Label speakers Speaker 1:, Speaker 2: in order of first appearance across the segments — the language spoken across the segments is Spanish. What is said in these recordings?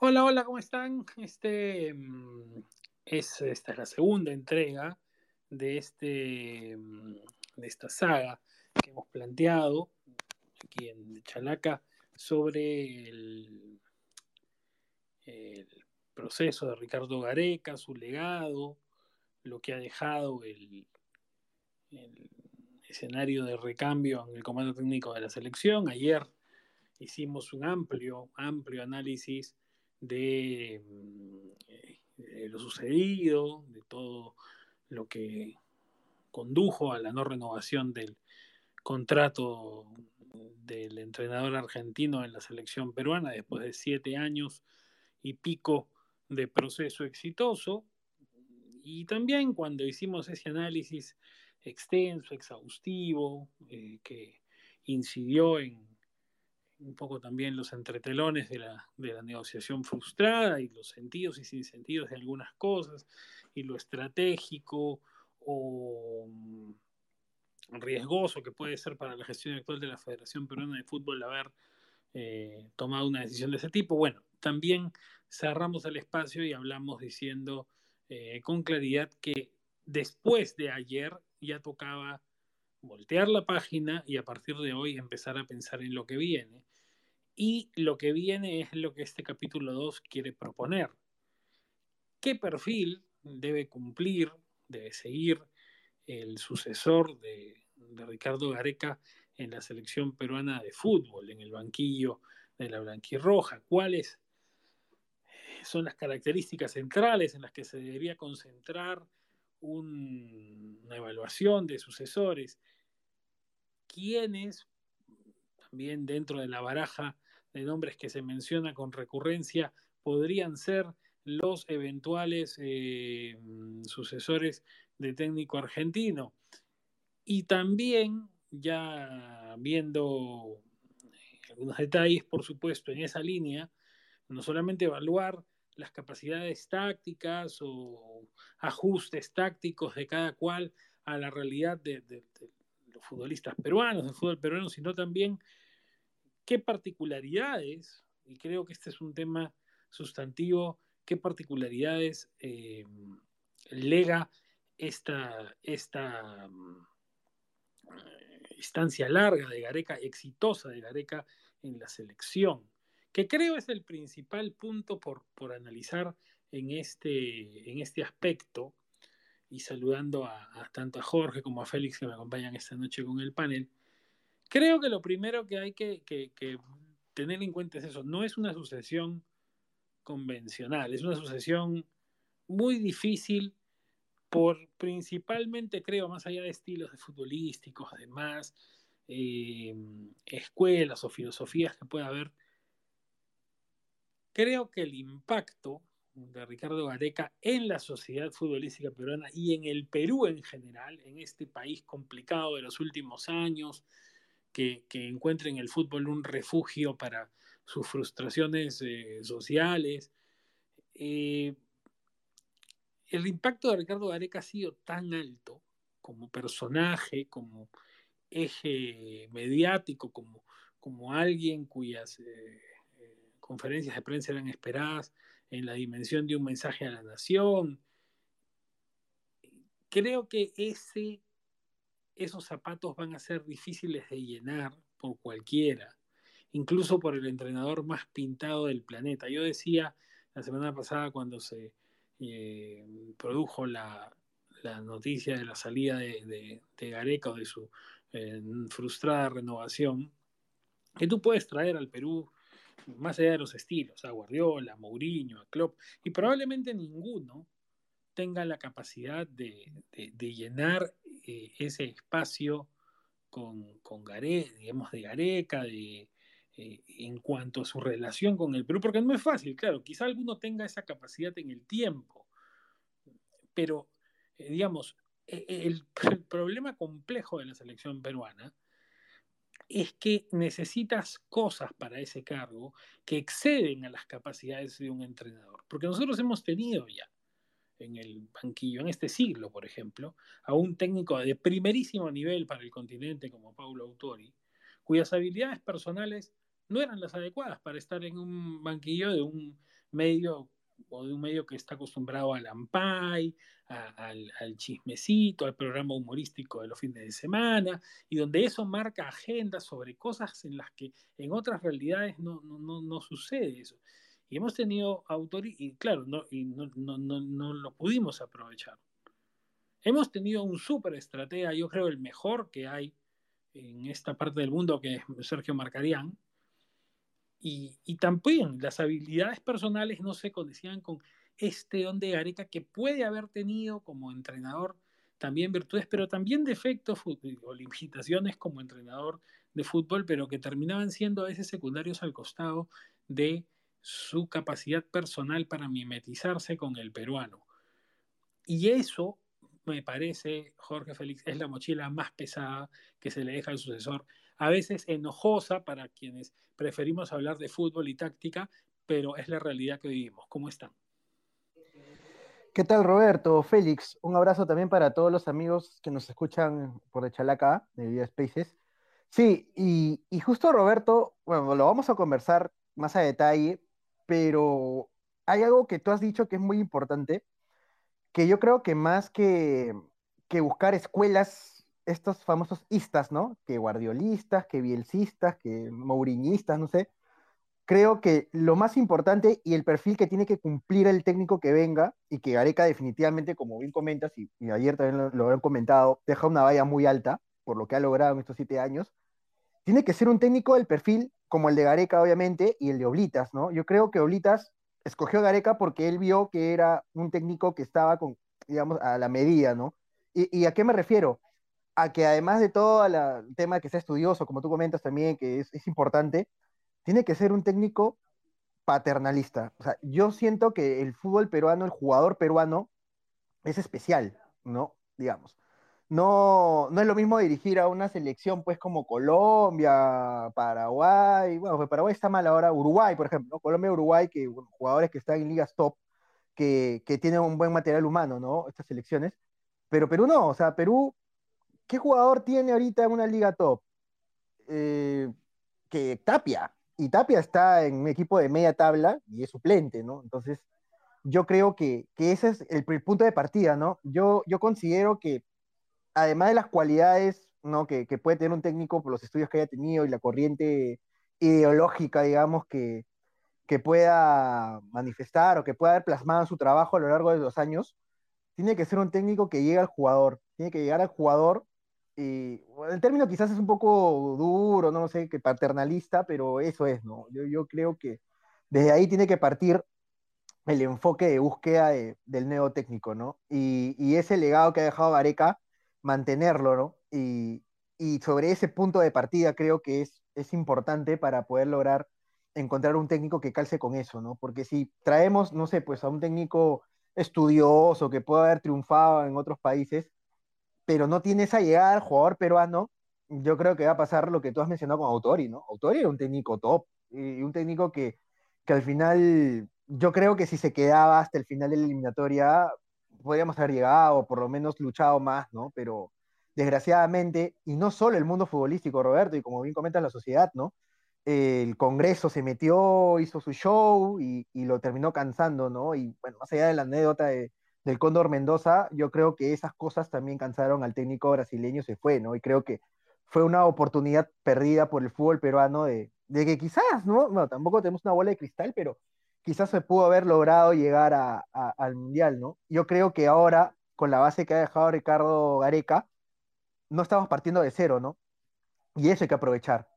Speaker 1: Hola, hola, ¿cómo están? Este mm, es, esta es la segunda entrega de, este, mm, de esta saga que hemos planteado aquí en Chalaca sobre el, proceso de Ricardo Gareca, su legado, lo que ha dejado el, el escenario de recambio en el comando técnico de la selección. Ayer hicimos un amplio, amplio análisis de, mm, lo sucedido, de todo lo que condujo a la no renovación del contrato del entrenador argentino en la selección peruana después de siete años y pico de proceso exitoso. Y también cuando hicimos ese análisis extenso, exhaustivo, eh, que incidió en un poco también los entretelones de la, de la negociación frustrada y los sentidos y sin sentidos de algunas cosas y lo estratégico o mm, riesgoso que puede ser para la gestión actual de la Federación Peruana de Fútbol haber eh, tomado una decisión de ese tipo. Bueno, también cerramos el espacio y hablamos diciendo eh, con claridad que después de ayer ya tocaba voltear la página y a partir de hoy empezar a pensar en lo que viene. Y lo que viene es lo que este capítulo 2 quiere proponer. ¿Qué perfil debe cumplir, debe seguir el sucesor de, de Ricardo Gareca en la selección peruana de fútbol, en el banquillo de la blanquirroja? ¿Cuáles son las características centrales en las que se debería concentrar un, una evaluación de sucesores, quiénes, también dentro de la baraja de nombres que se menciona con recurrencia, podrían ser los eventuales eh, sucesores de técnico argentino. Y también, ya viendo algunos detalles, por supuesto, en esa línea, no solamente evaluar las capacidades tácticas o ajustes tácticos de cada cual a la realidad de, los futbolistas peruanos, del fútbol peruano, sino también qué particularidades, y creo que este es un tema sustantivo, qué particularidades eh, lega esta, esta uh, instancia larga de Gareca, exitosa de Gareca en la selección que creo es el principal punto por, por analizar en este, en este aspecto, y saludando a, tanto a Jorge como a Félix que me acompañan esta noche con el panel, creo que lo primero que hay que, tener en cuenta es eso, no es una sucesión convencional, es una sucesión muy difícil por principalmente, creo, más allá de estilos de futbolísticos, además, eh, escuelas o filosofías que pueda haber, creo que el impacto de Ricardo Gareca en la sociedad futbolística peruana y en el Perú en general, en este país complicado de los últimos años, que, que encuentra en el fútbol un refugio para sus frustraciones eh, sociales. Eh, el impacto de Ricardo Gareca ha sido tan alto como personaje, como eje mediático, como, como alguien cuyas... Eh, conferencias de prensa eran esperadas en la dimensión de un mensaje a la nación. Creo que ese, esos zapatos van a ser difíciles de llenar por cualquiera, incluso por el entrenador más pintado del planeta. Yo decía la semana pasada cuando se eh, produjo la, la, noticia de la salida de, de, Gareca o de su eh, frustrada renovación, que tú puedes traer al Perú más allá de los estilos, a Guardiola, a Mourinho, a Klopp, y probablemente ninguno tenga la capacidad de, de, llenar eh, ese espacio con, con Gare, digamos, de Gareca, de, eh, en cuanto a su relación con el Perú, porque no es fácil, claro, quizá alguno tenga esa capacidad en el tiempo, pero, eh, digamos, e, e, el problema complejo de la selección peruana es que necesitas cosas para ese cargo que exceden a las capacidades de un entrenador. Porque nosotros hemos tenido ya en el banquillo, en este siglo, por ejemplo, a un técnico de primerísimo nivel para el continente como Paulo Autori, cuyas habilidades personales no eran las adecuadas para estar en un banquillo de un medio o de un medio que está acostumbrado al ampay, al, al, chismecito, al programa humorístico de los fines de semana, y donde eso marca agendas sobre cosas en las que en otras realidades no, no, no, sucede eso. Y hemos tenido autores, y claro, no, y no, no, no, lo pudimos aprovechar. Hemos tenido un súper estratega, yo creo el mejor que hay en esta parte del mundo, que es Sergio Marcarián, y, y, también las habilidades personales no se condecían con este don de Gareca que puede haber tenido como entrenador también virtudes, pero también defectos o limitaciones como entrenador de fútbol, pero que terminaban siendo a veces secundarios al costado de su capacidad personal para mimetizarse con el peruano. Y eso, me parece, Jorge Félix, es la mochila más pesada que se le deja al sucesor a veces enojosa para quienes preferimos hablar de fútbol y táctica, pero es la realidad que vivimos. ¿Cómo están?
Speaker 2: ¿Qué tal, Roberto? Félix, un abrazo también para todos los amigos que nos escuchan por de Chalaca, de Vida Spaces. Sí, y, y justo Roberto, bueno, lo vamos a conversar más a detalle, pero hay algo que tú has dicho que es muy importante, que yo creo que más que, que buscar escuelas estos famosos istas, ¿no? Que guardiolistas, que bielcistas, que mouriñistas, no sé. Creo que lo más importante y el perfil que tiene que cumplir el técnico que venga, y que Gareca definitivamente, como bien comentas, y, ayer también lo, han comentado, deja una valla muy alta por lo que ha logrado en estos siete años, tiene que ser un técnico del perfil como el de Gareca, obviamente, y el de Oblitas, ¿no? Yo creo que Oblitas escogió Gareca porque él vio que era un técnico que estaba con, digamos, a la medida, ¿no? y a qué me refiero? A que además de todo el tema que sea estudioso, como tú comentas también, que es, importante, tiene que ser un técnico paternalista. O sea, yo siento que el fútbol peruano, el jugador peruano, es especial, ¿no? Digamos. No, no es lo mismo dirigir a una selección, pues, como Colombia, Paraguay, bueno, pues Paraguay está mal ahora, Uruguay, por ejemplo, Colombia, Uruguay, que jugadores que están en ligas top, que, que tienen un buen material humano, ¿no? Estas selecciones. Pero Perú no, o sea, Perú ¿Qué jugador tiene ahorita en una liga top? Eh, que Tapia. Y Tapia está en un equipo de media tabla y es suplente, ¿no? Entonces, yo creo que, ese es el, punto de partida, ¿no? Yo, yo considero que, además de las cualidades ¿no? que, puede tener un técnico por los estudios que haya tenido y la corriente ideológica, digamos, que, que pueda manifestar o que pueda haber plasmado en su trabajo a lo largo de los años, tiene que ser un técnico que llegue al jugador, tiene que llegar al jugador el término quizás es un poco duro, no sé, que paternalista, pero eso es, ¿no? Yo, yo creo que desde ahí tiene que partir el enfoque de búsqueda del neotécnico, ¿no? Y, y, ese legado que ha dejado Gareca, mantenerlo, ¿no? Y, y, sobre ese punto de partida creo que es, es importante para poder lograr encontrar un técnico que calce con eso, ¿no? Porque si traemos, no sé, pues a un técnico estudioso que pueda haber triunfado en otros países, pero no tiene esa llegada al jugador peruano, yo creo que va a pasar lo que tú has mencionado con Autori, ¿no? Autori era un técnico top, y un técnico que, que al final, yo creo que si se quedaba hasta el final de la eliminatoria, podríamos haber llegado, o por lo menos luchado más, ¿no? Pero desgraciadamente, y no solo el mundo futbolístico, Roberto, y como bien comentas la sociedad, ¿no? El Congreso se metió, hizo su show y, y lo terminó cansando, ¿no? Y bueno, más allá de la anécdota de, del Cóndor Mendoza, yo creo que esas cosas también cansaron al técnico brasileño, se fue, ¿no? Y creo que fue una oportunidad perdida por el fútbol peruano de, que quizás, ¿no? ¿no? Tampoco tenemos una bola de cristal, pero quizás se pudo haber logrado llegar al Mundial, ¿no? Yo creo que ahora, con la base que ha dejado Ricardo Gareca, no estamos partiendo de cero, ¿no? Y eso hay que aprovechar.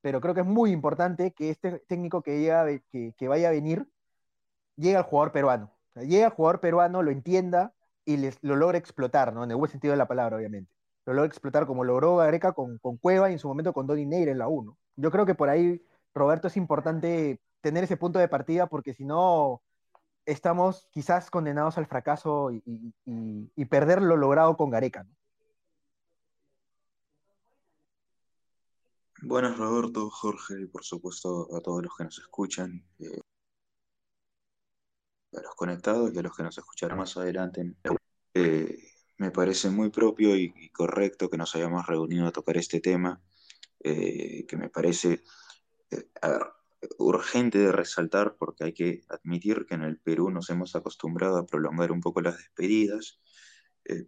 Speaker 2: Pero creo que es muy importante que este técnico que, que vaya a venir llegue al jugador peruano llega el jugador peruano, lo entienda y les, lo logra explotar, ¿no? En el buen sentido de la palabra, obviamente. Lo logra explotar como logró Gareca con, con Cueva y en su momento con Donny Neira en la 1. Yo creo que por ahí, Roberto, es importante tener ese punto de partida porque si no, estamos quizás condenados al fracaso y, y, perder lo logrado con Gareca.
Speaker 3: Buenas, Roberto, Jorge y por supuesto a todos los que nos escuchan. Eh, a los conectados y a los que nos escucharán más adelante. Eh, me parece muy propio y, correcto que nos hayamos reunido a tocar este tema, eh, que me parece, eh, ver, urgente de resaltar porque hay que admitir que en el Perú nos hemos acostumbrado a prolongar un poco las despedidas.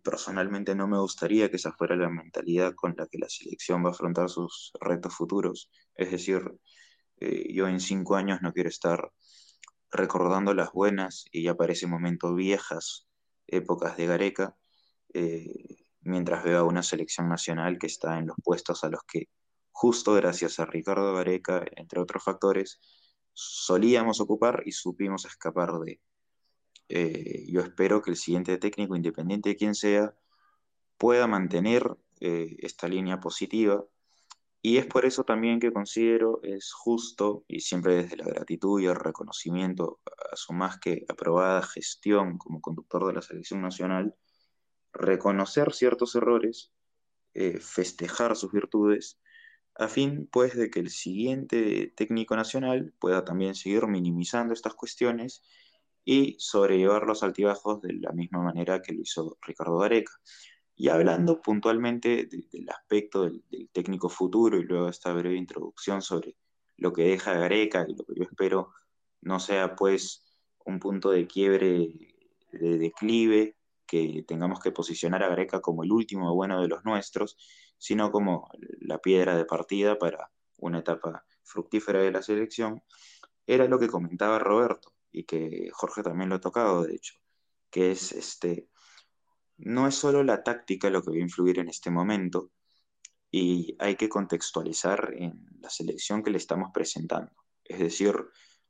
Speaker 3: Personalmente no me gustaría que esa fuera la mentalidad con la que la selección va a afrontar sus retos futuros. Es decir, yo en cinco años no quiero estar recordando las buenas y para ese momento viejas épocas de Gareca, eh, mientras veo a una selección nacional que está en los puestos a los que justo gracias a Ricardo Gareca, entre otros factores, solíamos ocupar y supimos escapar de. Eh, yo espero que el siguiente técnico, independiente de quién sea, pueda mantener eh, esta línea positiva. Y es por eso también que considero es justo, y siempre desde la gratitud y el reconocimiento a su más que aprobada gestión como conductor de la selección nacional, reconocer ciertos errores, eh, festejar sus virtudes a fin pues de que el siguiente técnico nacional pueda también seguir minimizando estas cuestiones y sobrellevar los altibajos de la misma manera que lo hizo Ricardo Gareca. Y hablando puntualmente del aspecto del, técnico futuro y luego esta breve introducción sobre lo que deja Gareca y lo que yo espero no sea pues un punto de quiebre, de declive, que tengamos que posicionar a Gareca como el último bueno de los nuestros, sino como la piedra de partida para una etapa fructífera de la selección, era lo que comentaba Roberto y que Jorge también lo ha tocado, de hecho, que es este, no es solo la táctica lo que va a influir en este momento y hay que contextualizar en la selección que le estamos presentando. Es decir,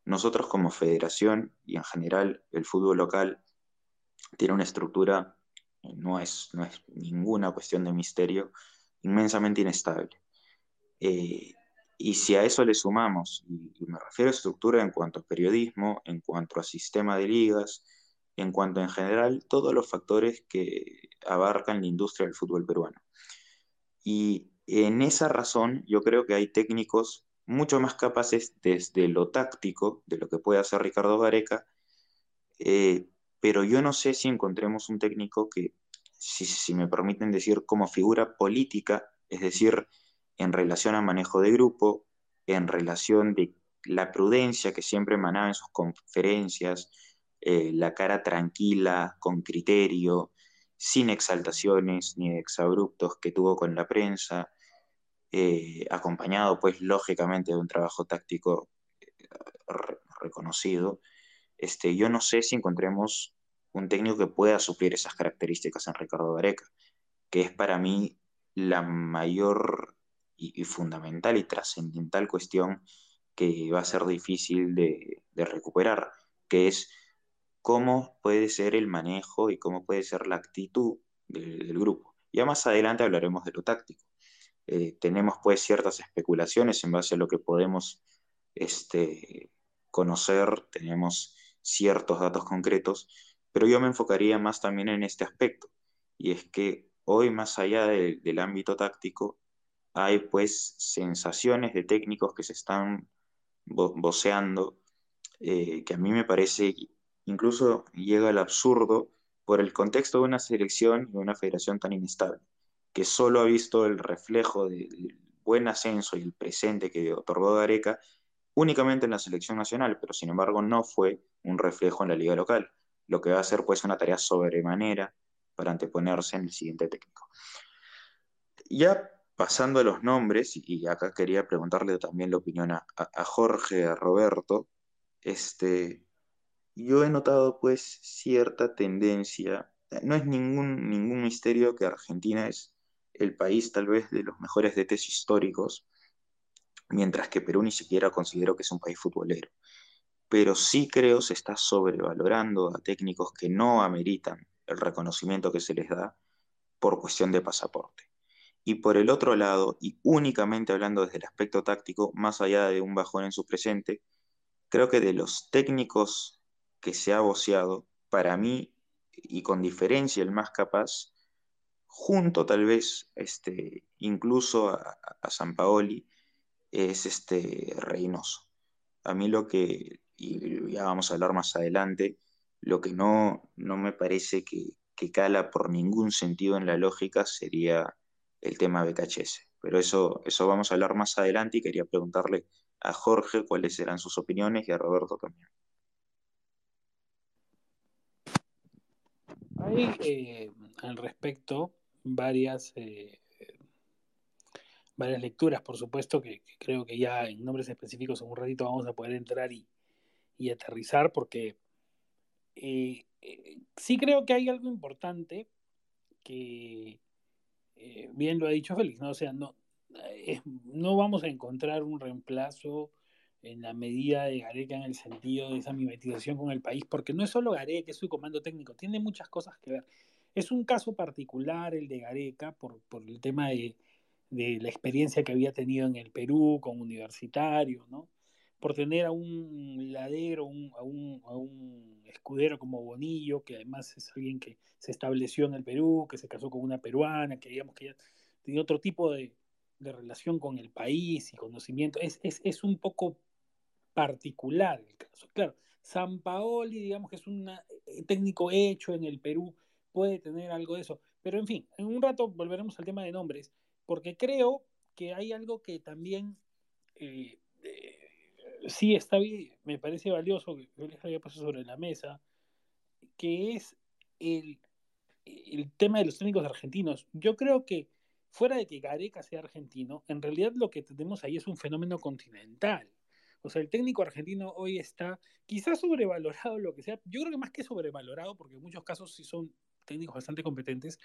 Speaker 3: nosotros como federación y en general el fútbol local tiene una estructura, no es, ninguna cuestión de misterio, inmensamente inestable. Eh, y si a eso le sumamos, y, me refiero a estructura en cuanto a periodismo, en cuanto a sistema de ligas, en cuanto en general todos los factores que abarcan la industria del fútbol peruano. Y en esa razón yo creo que hay técnicos mucho más capaces desde lo táctico, de lo que puede hacer Ricardo Gareca, eh, pero yo no sé si encontremos un técnico que si, me permiten decir, como figura política, es decir, en relación al manejo de grupo, en relación de la prudencia que siempre emanaba en sus conferencias, eh, la cara tranquila, con criterio, sin exaltaciones ni exabruptos que tuvo con la prensa, eh, acompañado pues lógicamente de un trabajo táctico eh, reconocido. Este, yo no sé si encontremos un técnico que pueda suplir esas características en Ricardo Gareca, que es para mí la mayor y, fundamental y trascendental cuestión que va a ser difícil de, recuperar, que es cómo puede ser el manejo y cómo puede ser la actitud del, grupo. Ya más adelante hablaremos de lo táctico. Eh, tenemos pues ciertas especulaciones en base a lo que podemos este, conocer, tenemos ciertos datos concretos, pero yo me enfocaría más también en este aspecto, y es que hoy más allá del ámbito táctico, hay pues sensaciones de técnicos que se están voceando, eh, que a mí me parece incluso llega al absurdo por el contexto de una selección y una federación tan inestable, que solo ha visto el reflejo del buen ascenso y el presente que otorgó Gareca únicamente en la selección nacional, pero sin embargo no fue un reflejo en la liga local lo que va a ser pues una tarea sobremanera para anteponerse en el siguiente técnico. Ya pasando a los nombres, y acá quería preguntarle también la opinión a, Jorge, a Roberto, este, yo he notado pues cierta tendencia, no es ningún, ningún misterio que Argentina es el país tal vez de los mejores DTs históricos, mientras que Perú ni siquiera considero que es un país futbolero pero sí creo se está sobrevalorando a técnicos que no ameritan el reconocimiento que se les da por cuestión de pasaporte. Y por el otro lado, y únicamente hablando desde el aspecto táctico, más allá de un bajón en su presente, creo que de los técnicos que se ha voceado, para mí, y con diferencia el más capaz, junto tal vez este, incluso a, a San Paoli, es este Reynoso. A mí lo que, y ya vamos a hablar más adelante, lo que no, no me parece que, cala por ningún sentido en la lógica sería el tema BKHS. Pero eso, eso vamos a hablar más adelante y quería preguntarle a Jorge cuáles eran sus opiniones y a Roberto también.
Speaker 1: Hay eh, al respecto varias, eh, varias lecturas, por supuesto, que, creo que ya en nombres específicos en un ratito vamos a poder entrar y, aterrizar, porque eh, sí creo que hay algo importante que bien lo ha dicho Félix, ¿no? O sea, no, no vamos a encontrar un reemplazo en la medida de Gareca en el sentido de esa mimetización con el país, porque no es solo Gareca, es su comando técnico, tiene muchas cosas que ver. Es un caso particular el de Gareca por, por el tema de, de, la experiencia que había tenido en el Perú con universitario, ¿no? Por tener a un ladero, a, un, a, un, escudero como Bonillo, que además es alguien que se estableció en el Perú, que se casó con una peruana, que digamos que ya tenía otro tipo de, de relación con el país y conocimiento. Es, es, es un poco particular el caso. Claro, San Paoli, digamos que es un eh, técnico hecho en el Perú, puede tener algo de eso. Pero en fin, en un rato volveremos al tema de nombres, porque creo que hay algo que también eh, eh, sí está bien, me parece valioso que yo les haya puesto sobre la mesa, que es el, el tema de los técnicos argentinos. Yo creo que fuera de que Gareca sea argentino, en realidad lo que tenemos ahí es un fenómeno continental. O sea, el técnico argentino hoy está quizás sobrevalorado, lo que sea. Yo creo que más que sobrevalorado, porque en muchos casos sí son técnicos bastante competentes,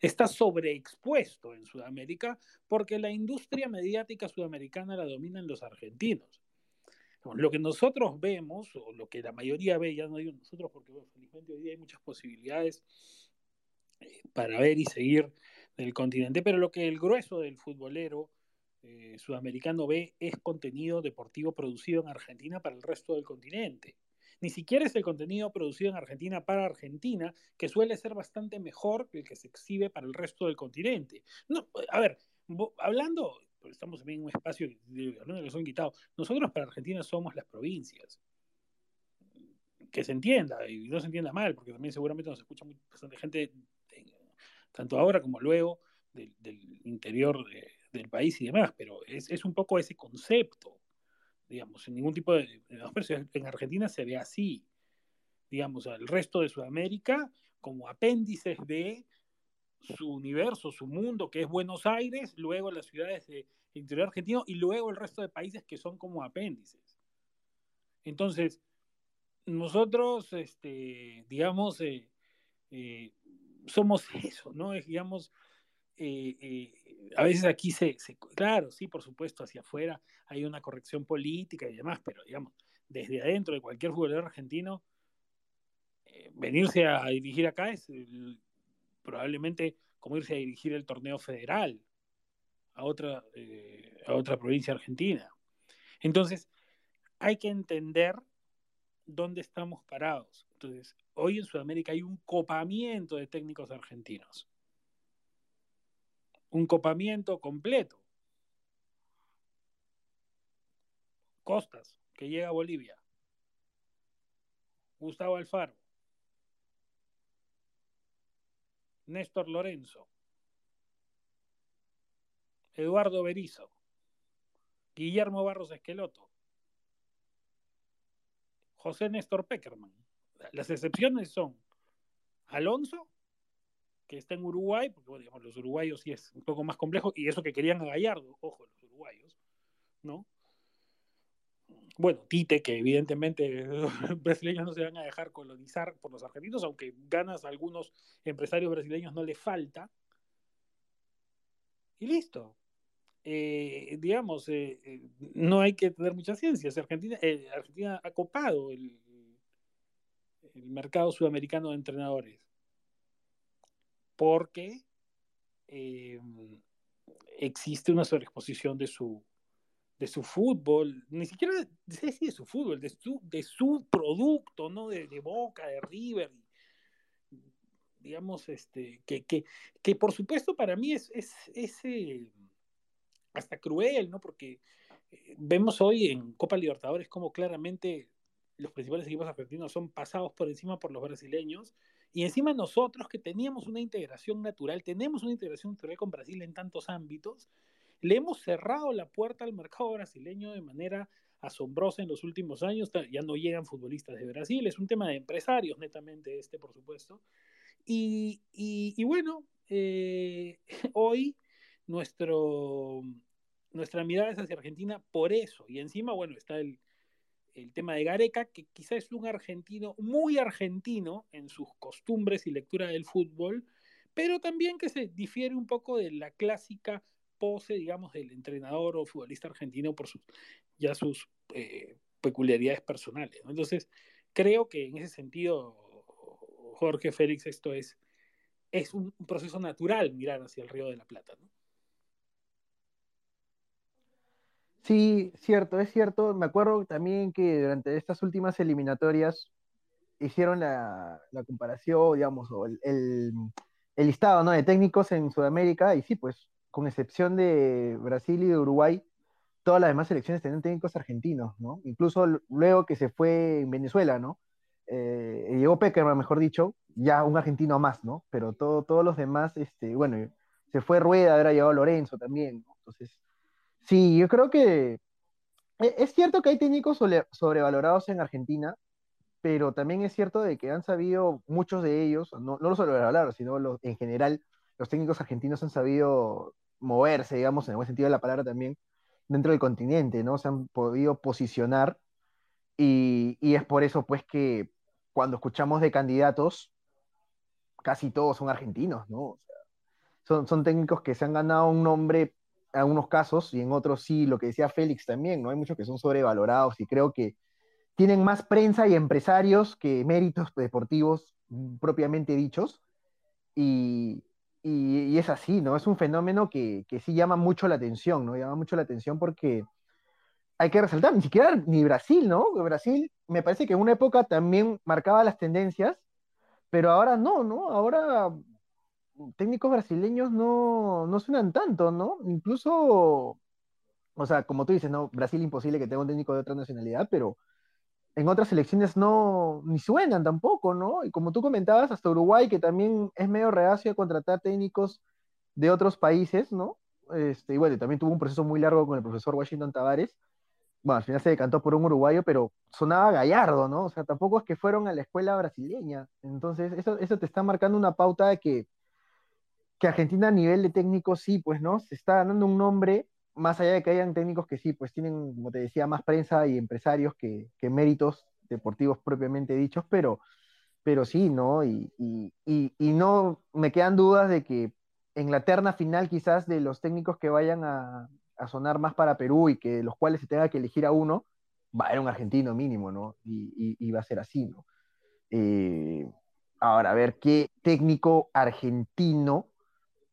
Speaker 1: está sobreexpuesto en Sudamérica porque la industria mediática sudamericana la dominan los argentinos. Lo que nosotros vemos, o lo que la mayoría ve, ya no digo nosotros, porque felizmente hoy día hay muchas posibilidades eh, para ver y seguir del continente, pero lo que el grueso del futbolero eh, sudamericano ve es contenido deportivo producido en Argentina para el resto del continente. Ni siquiera es el contenido producido en Argentina para Argentina, que suele ser bastante mejor que el que se exhibe para el resto del continente. No, a ver, hablando, pues estamos en un espacio que son quitados, nosotros para Argentina somos las provincias. Que se entienda, y no se entienda mal, porque también seguramente nos escucha bastante gente, tanto ahora como luego, del interior de, del país y demás, pero es, es un poco ese concepto, digamos, en ningún tipo de... En Argentina se ve así, digamos, al resto de Sudamérica como apéndices de su universo, su mundo, que es Buenos Aires, luego las ciudades del interior argentino y luego el resto de países que son como apéndices. Entonces, nosotros, este, digamos, eh, eh, somos eso, ¿no? Es, digamos, eh, a veces aquí se, claro, sí, por supuesto, hacia afuera hay una corrección política y demás, pero digamos, desde adentro de cualquier jugador argentino, eh, venirse a dirigir acá es probablemente como irse a dirigir el torneo federal a otra, a otra provincia argentina. Entonces, hay que entender dónde estamos parados. Entonces, hoy en Sudamérica hay un copamiento de técnicos argentinos un copamiento completo. Costas, que llega a Bolivia. Gustavo Alfaro. Néstor Lorenzo. Eduardo Berizo. Guillermo Barros Esqueloto. José Néstor Peckerman. Las excepciones son Alonso que está en Uruguay, porque digamos, los uruguayos sí es un poco más complejo, y eso que querían a Gallardo, ojo, los uruguayos, ¿no? Bueno, Tite, que evidentemente los brasileños no se van a dejar colonizar por los argentinos, aunque ganas a algunos empresarios brasileños no le falta. Y listo. Eh, digamos, eh, eh, no hay que tener muchas ciencias. Argentina, Argentina ha copado el, el mercado sudamericano de entrenadores porque eh, existe una sobreexposición de su, de su fútbol, ni siquiera si de su fútbol, de su, de su producto, ¿no? De, Boca, de River, digamos, este, que, que, que, por supuesto para mí es, es, eh, hasta cruel, ¿no? Porque eh, vemos hoy en Copa Libertadores como claramente los principales equipos argentinos son pasados por encima por los brasileños y encima nosotros que teníamos una integración natural, tenemos una integración natural con Brasil en tantos ámbitos, le hemos cerrado la puerta al mercado brasileño de manera asombrosa en los últimos años, ya no llegan futbolistas de Brasil, es un tema de empresarios netamente este, por supuesto. Y, y, bueno, eh, hoy nuestro, nuestra mirada es hacia Argentina por eso, y encima, bueno, está el, el tema de Gareca, que quizá es un argentino, muy argentino en sus costumbres y lectura del fútbol, pero también que se difiere un poco de la clásica pose, digamos, del entrenador o futbolista argentino por sus, ya sus eh, peculiaridades personales. Entonces, creo que en ese sentido, Jorge Félix, esto es, es un, proceso natural mirar hacia el Río de la Plata. ¿no?
Speaker 2: Sí, cierto, es cierto. Me acuerdo también que durante estas últimas eliminatorias hicieron la, comparación, digamos, o el, el, listado ¿no? de técnicos en Sudamérica, y sí, pues, con excepción de Brasil y de Uruguay, todas las demás selecciones tenían técnicos argentinos, ¿no? Incluso luego que se fue en Venezuela, ¿no? Eh, llegó Peckerman, mejor dicho, ya un argentino más, ¿no? Pero todo, todos los demás, este, bueno, se fue Rueda, ahora llegado Lorenzo también, ¿no? Entonces, Sí, yo creo que e, es cierto que hay técnicos sobrevalorados en Argentina, pero también es cierto de que han sabido muchos de ellos, no, no los sobrevalorados, sino los, en general, los técnicos argentinos han sabido moverse, digamos, en el buen sentido de la palabra también, dentro del continente, ¿no? Se han podido posicionar y, es por eso, pues, que cuando escuchamos de candidatos, casi todos son argentinos, ¿no? O sea, son, son técnicos que se han ganado un nombre algunos casos y en otros sí, lo que decía Félix también, ¿no? Hay muchos que son sobrevalorados y creo que tienen más prensa y empresarios que méritos deportivos propiamente dichos. Y, y, es así, ¿no? Es un fenómeno que, que, sí llama mucho la atención, ¿no? Llama mucho la atención porque hay que resaltar, ni siquiera ni Brasil, ¿no? Brasil me parece que en una época también marcaba las tendencias, pero ahora no, ¿no? Ahora técnicos brasileños no, no suenan tanto, ¿no? Incluso, o sea, como tú dices, ¿no? Brasil imposible que tenga un técnico de otra nacionalidad, pero en otras selecciones no, ni suenan tampoco, ¿no? Y como tú comentabas, hasta Uruguay, que también es medio reacio a contratar técnicos de otros países, ¿no? Este, y bueno, también tuvo un proceso muy largo con el profesor Washington Tavares. Bueno, al final se decantó por un uruguayo, pero sonaba gallardo, ¿no? O sea, tampoco es que fueron a la escuela brasileña. Entonces, eso, eso te está marcando una pauta de que que Argentina a nivel de técnico sí, pues, ¿no? Se está dando un nombre, más allá de que hayan técnicos que sí, pues tienen, como te decía, más prensa y empresarios que, méritos deportivos propiamente dichos, pero, pero sí, ¿no? Y, no me quedan dudas de que en la terna final quizás de los técnicos que vayan a, sonar más para Perú y que los cuales se tenga que elegir a uno, va a ser un argentino mínimo, ¿no? Y, va a ser así, ¿no? Eh, ahora, a ver qué técnico argentino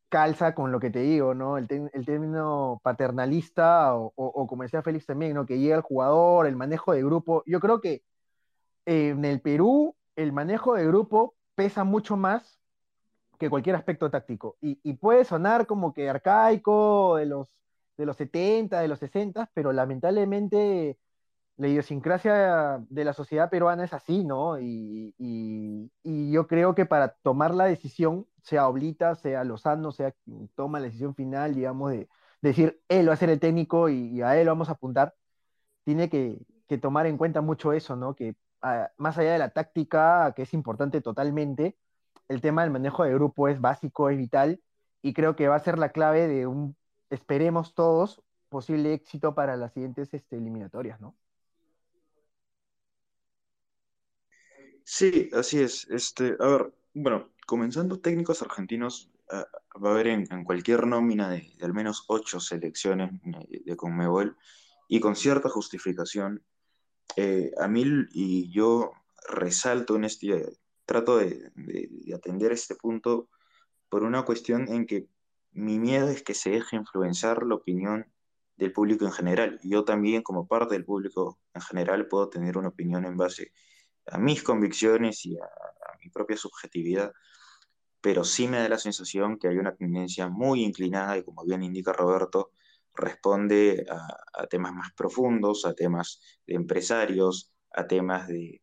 Speaker 2: calza con lo que te digo, ¿no? El, término paternalista o, como decía Félix también, ¿no? Que llega el jugador, el manejo de grupo. Yo creo que en el Perú el manejo de grupo pesa mucho más que cualquier aspecto táctico. Y, puede sonar como que arcaico de los, de los 70, de los 60, pero lamentablemente la idiosincrasia de la sociedad peruana es así, ¿no? Y, yo creo que para tomar la decisión, sea Oblita, sea Lozano, sea quien toma la decisión final, digamos, de, decir, él va a ser el técnico y, a él vamos a apuntar, tiene que, tomar en cuenta mucho eso, ¿no? Que ah, más allá de la táctica, que es importante totalmente, el tema del manejo de grupo es básico, es vital, y creo que va a ser la clave de un, esperemos todos, posible éxito para las siguientes este, eliminatorias, ¿no?
Speaker 3: Sí, así es. Este, a ver, bueno, comenzando técnicos argentinos, ah, va a haber en, cualquier nómina de, al menos ocho selecciones de, Conmebol y con cierta justificación. Eh, a mí y yo resalto en este, trato de, de, atender este punto por una cuestión en que mi miedo es que se deje influenciar la opinión del público en general. Yo también, como parte del público en general, puedo tener una opinión en base a mis convicciones y a, mi propia subjetividad, pero sí me da la sensación que hay una tendencia muy inclinada y como bien indica Roberto, responde a, temas más profundos, a temas de empresarios, a temas de,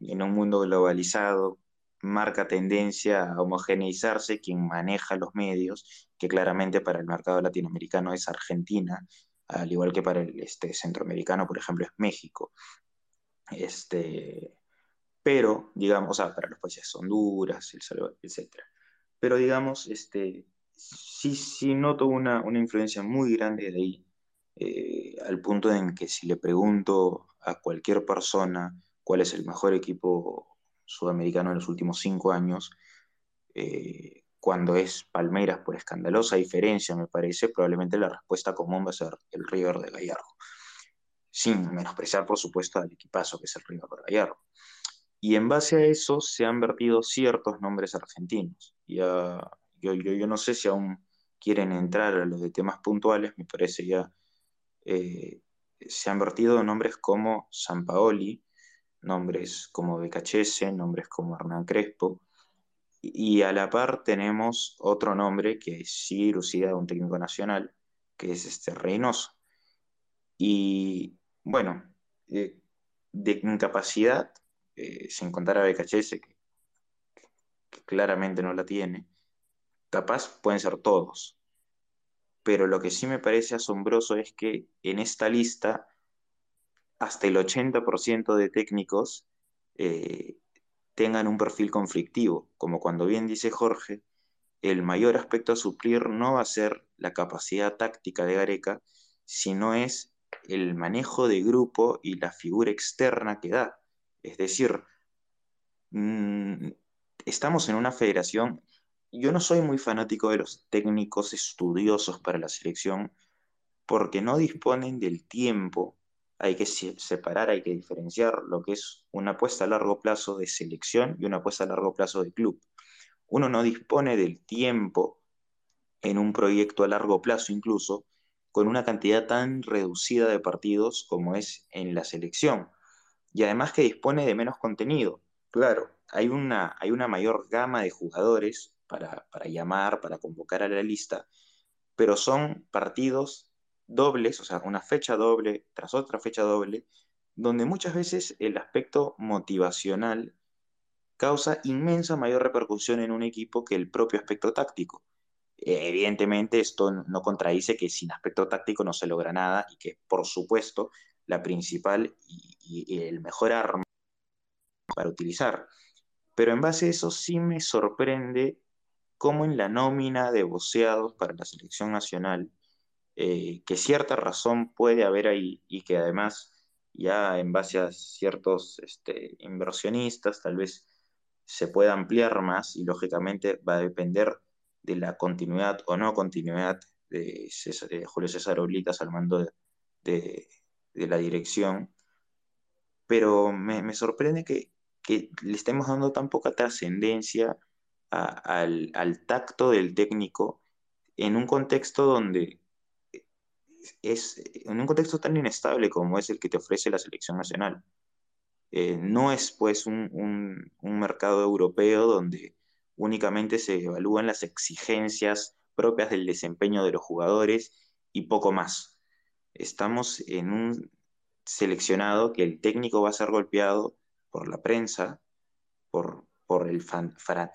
Speaker 3: en un mundo globalizado, marca tendencia a homogeneizarse quien maneja los medios, que claramente para el mercado latinoamericano es Argentina, al igual que para el este, centroamericano, por ejemplo, es México. Este, pero, digamos, para los países Honduras, El Salvador, etc. Pero, digamos, este, sí, sí noto una, una influencia muy grande de ahí, eh, al punto en que si le pregunto a cualquier persona cuál es el mejor equipo sudamericano en los últimos cinco años, eh, cuando es Palmeiras por escandalosa diferencia, me parece, probablemente la respuesta común va a ser el River de Gallardo. Sin menospreciar, por supuesto, al equipazo que es el River de Gallardo. Y en base a eso se han vertido ciertos nombres argentinos. Ya, yo, no sé si aún quieren entrar a los de temas puntuales, me parece ya eh, se han vertido nombres como San Paoli, nombres como Becachese, nombres como Hernán Crespo, y a la par tenemos otro nombre que sí lucida de un técnico nacional, que es este Reynoso. Y bueno, eh, de incapacidad, eh, sin contar a Becachese, que, que, claramente no la tiene, capaz pueden ser todos. Pero lo que sí me parece asombroso es que en esta lista, hasta el 80% de técnicos eh, tengan un perfil conflictivo, como cuando bien dice Jorge, el mayor aspecto a suplir no va a ser la capacidad táctica de Gareca, sino es el manejo de grupo y la figura externa que da. Es decir, mm, estamos en una federación, yo no soy muy fanático de los técnicos estudiosos para la selección porque no disponen del tiempo hay que separar, hay que diferenciar lo que es una apuesta a largo plazo de selección y una apuesta a largo plazo de club. Uno no dispone del tiempo en un proyecto a largo plazo incluso con una cantidad tan reducida de partidos como es en la selección. Y además que dispone de menos contenido. Claro, hay una, hay una mayor gama de jugadores para, para llamar, para convocar a la lista, pero son partidos dobles, o sea, una fecha doble tras otra fecha doble, donde muchas veces el aspecto motivacional causa inmensa mayor repercusión en un equipo que el propio aspecto táctico. Evidentemente esto no contradice que sin aspecto táctico no se logra nada y que por supuesto la principal y, y el mejor arma para utilizar. Pero en base a eso sí me sorprende cómo en la nómina de voceados para la selección nacional eh, que cierta razón puede haber ahí y que además ya en base a ciertos este, inversionistas tal vez se pueda ampliar más y lógicamente va a depender de la continuidad o no continuidad de, Julio César Oblitas al mando de, la dirección. Pero me, sorprende que, le estemos dando tan poca trascendencia al, al tacto del técnico en un contexto donde es en un contexto tan inestable como es el que te ofrece la selección nacional. Eh, no es pues un, mercado europeo donde únicamente se evalúan las exigencias propias del desempeño de los jugadores y poco más. Estamos en un seleccionado que el técnico va a ser golpeado por la prensa, por, por el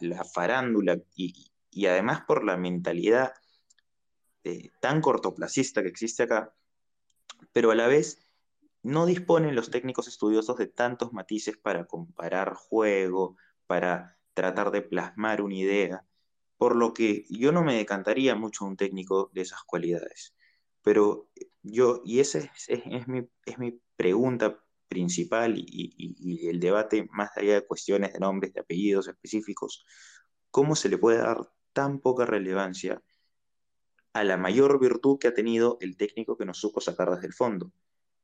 Speaker 3: la farándula y, y además por la mentalidad eh, tan cortoplacista que existe acá, pero a la vez no disponen los técnicos estudiosos de tantos matices para comparar juego, para tratar de plasmar una idea, por lo que yo no me decantaría mucho un técnico de esas cualidades. Pero yo, y esa es, mi, pregunta principal y, y, el debate más allá de cuestiones de nombres, de apellidos específicos, ¿cómo se le puede dar tan poca relevancia a la mayor virtud que ha tenido el técnico que nos supo sacar desde el fondo,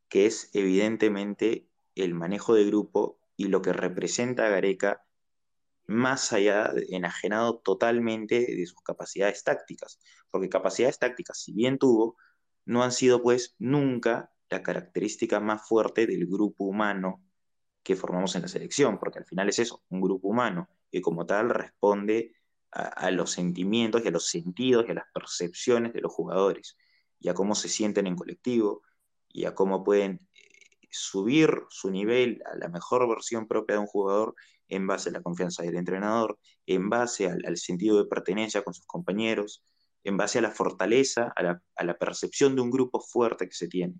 Speaker 3: que es evidentemente el manejo de grupo y lo que representa a Gareca más allá, enajenado totalmente de sus capacidades tácticas, porque capacidades tácticas, si bien tuvo, no han sido pues nunca la característica más fuerte del grupo humano que formamos en la selección, porque al final es eso, un grupo humano, que como tal responde a, los sentimientos y a los sentidos y a las percepciones de los jugadores y a cómo se sienten en colectivo y a cómo pueden subir su nivel a la mejor versión propia de un jugador en base a la confianza del entrenador, en base al, sentido de pertenencia con sus compañeros. en base a la fortaleza, a la, percepción de un grupo fuerte que se tiene.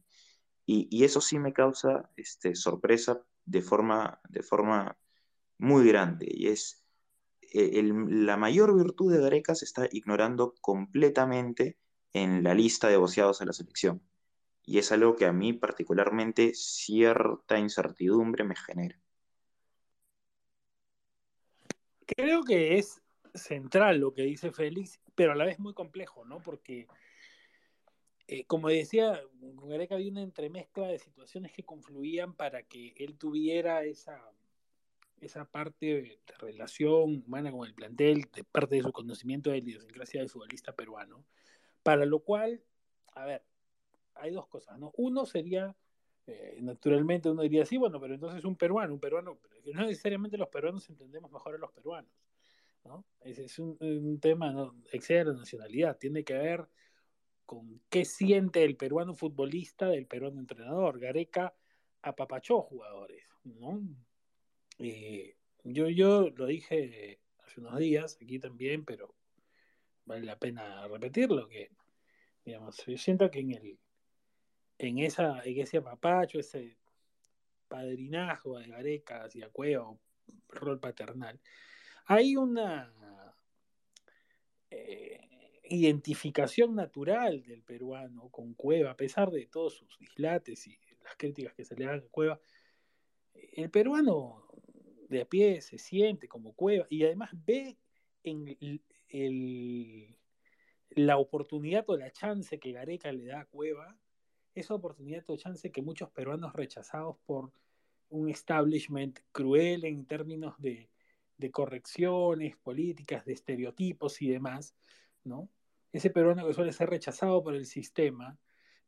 Speaker 3: Y, eso sí me causa este, sorpresa de forma, de forma muy grande. Y es eh, la mayor virtud de Gareca se está ignorando completamente en la lista de voceados a la selección. Y es algo que a mí particularmente cierta incertidumbre me genera.
Speaker 1: Creo que es central lo que dice Félix, pero a la vez muy complejo, ¿no? Porque, eh, como decía, Gareca había una entremezcla de situaciones que confluían para que él tuviera esa, esa parte de relación humana con el plantel, de parte de su conocimiento de la idiosincrasia del futbolista peruano, para lo cual, a ver, hay dos cosas, ¿no? Uno sería, eh, naturalmente uno diría, sí, bueno, pero entonces un peruano, un peruano, no necesariamente los peruanos entendemos mejor a los peruanos, ¿no? Es un, tema, ¿no? excede la nacionalidad, tiene que ver con qué siente el peruano futbolista del peruano entrenador. Gareca apapachó jugadores, ¿no? Eh, yo, yo lo dije hace unos días aquí también, pero vale la pena repetirlo, que digamos, yo siento que en el en esa, en ese apapacho, ese padrinazgo de Gareca hacia Cueva, rol paternal, hay una eh, identificación natural del peruano con Cueva, a pesar de todos sus dislates y las críticas que se le dan a Cueva. El peruano de a pie se siente como Cueva y además ve en el, la oportunidad o la chance que Gareca le da a Cueva esa oportunidad o chance que muchos peruanos rechazados por un establishment cruel en términos de, correcciones políticas, de estereotipos y demás, ¿no? Ese peruano que suele ser rechazado por el sistema,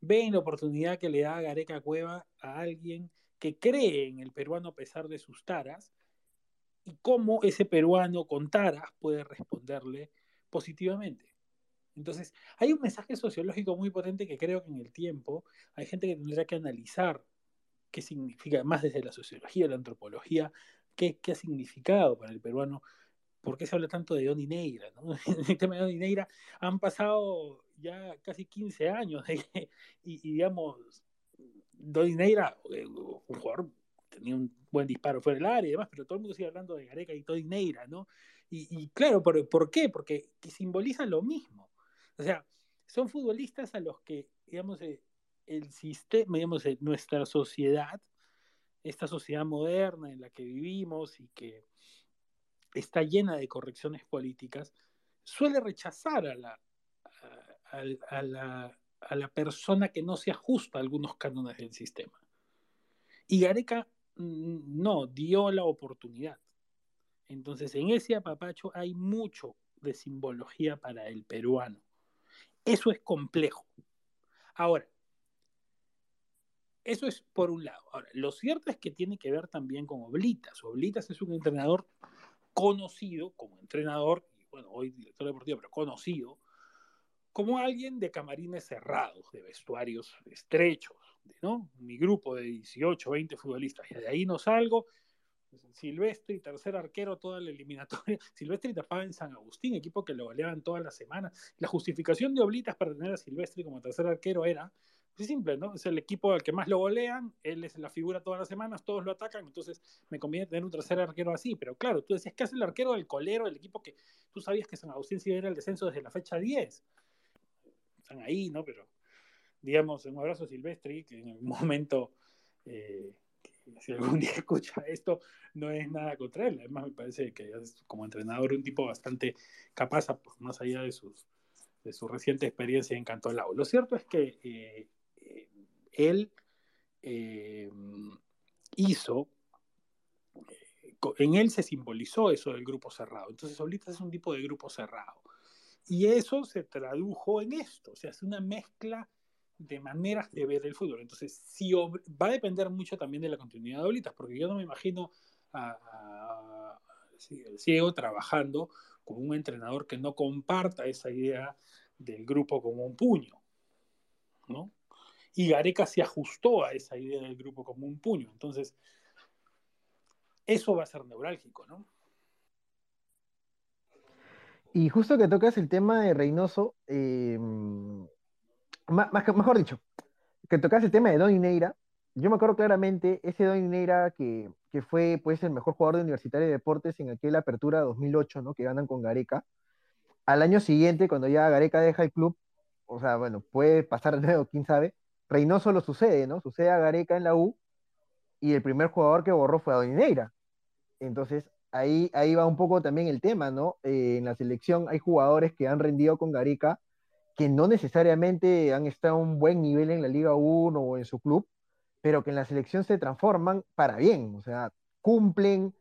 Speaker 1: ve en la oportunidad que le da Gareca Cueva a alguien que cree en el peruano a pesar de sus taras y cómo ese peruano con taras puede responderle positivamente. Entonces, hay un mensaje sociológico muy potente que creo que en el tiempo hay gente que tendrá que analizar qué significa, más desde la sociología, la antropología, qué, ha significado para el peruano, por qué se habla tanto de Doni Neira. ¿no? En el tema de Doni Neira han pasado ya casi 15 años y, digamos, Doni Neira, eh, un jugador tenía un buen disparo fuera del área y demás, pero todo el mundo sigue hablando de Gareca y Doni Neira, ¿no? Y, claro, ¿por, ¿por qué? Porque simboliza lo mismo o sea, son futbolistas a los que, digamos, eh, el sistema, digamos, eh, nuestra sociedad, esta sociedad moderna en la que vivimos y que está llena de correcciones políticas, suele rechazar a la, a, la, a la persona que no se ajusta a algunos cánones del sistema. Y Gareca mm, no dio la oportunidad. Entonces, en ese apapacho hay mucho de simbología para el peruano. Eso es complejo. Ahora, eso es por un lado. Ahora, lo cierto es que tiene que ver también con Oblitas. Oblitas es un entrenador conocido como entrenador, y bueno, hoy director deportivo, pero conocido, como alguien de camarines cerrados, de vestuarios estrechos, ¿no? Mi grupo de 18, 20 futbolistas, y de ahí no salgo, Silvestri, tercer arquero toda la eliminatoria. Silvestri tapaba en San Agustín, equipo que lo goleaban todas las semanas. La justificación de Oblitas para tener a Silvestri como tercer arquero era muy simple, ¿no? Es el equipo al que más lo golean, él es la figura todas las semanas, todos lo atacan, entonces me conviene tener un tercer arquero así. Pero claro, tú decías que es el arquero del colero, el equipo que tú sabías que San Agustín sí era el descenso desde la fecha 10. Están ahí, ¿no? Pero digamos, un abrazo a Silvestri, que en algún momento. Eh, si algún día escucha esto, no es nada contra él. Además, me parece que es como entrenador un tipo bastante capaz, más allá de, sus, de su reciente experiencia en Cantolao. Lo cierto es que eh, eh, él eh, hizo, en él se simbolizó eso del grupo cerrado. Entonces, Oblitas es un tipo de grupo cerrado. Y eso se tradujo en esto, o sea, es una mezcla de maneras de ver el fútbol. Entonces, si va a depender mucho también de la continuidad de Oblitas, porque yo no me imagino a, el ciego trabajando con un entrenador que no comparta esa idea del grupo como un puño, ¿no? Y Gareca se ajustó a esa idea del grupo como un puño. Entonces, eso va a ser neurálgico, ¿no?
Speaker 2: Y justo que tocas el tema de Reynoso, eh, más, mejor dicho, que tocas el tema de Don Neira, yo me acuerdo claramente ese Don Neira que, que, fue pues el mejor jugador de Universitario de Deportes en aquella apertura 2008, ¿no? Que ganan con Gareca. Al año siguiente, cuando ya Gareca deja el club, o sea, bueno, puede pasar de nuevo, quién sabe, Reynoso lo sucede, ¿no? Sucede a Gareca en la U y el primer jugador que borró fue a Neira. Entonces, ahí, ahí va un poco también el tema, ¿no? Eh, en la selección hay jugadores que han rendido con Gareca que no necesariamente han estado a un buen nivel en la Liga 1 o en su club, pero que en la selección se transforman para bien, o sea, cumplen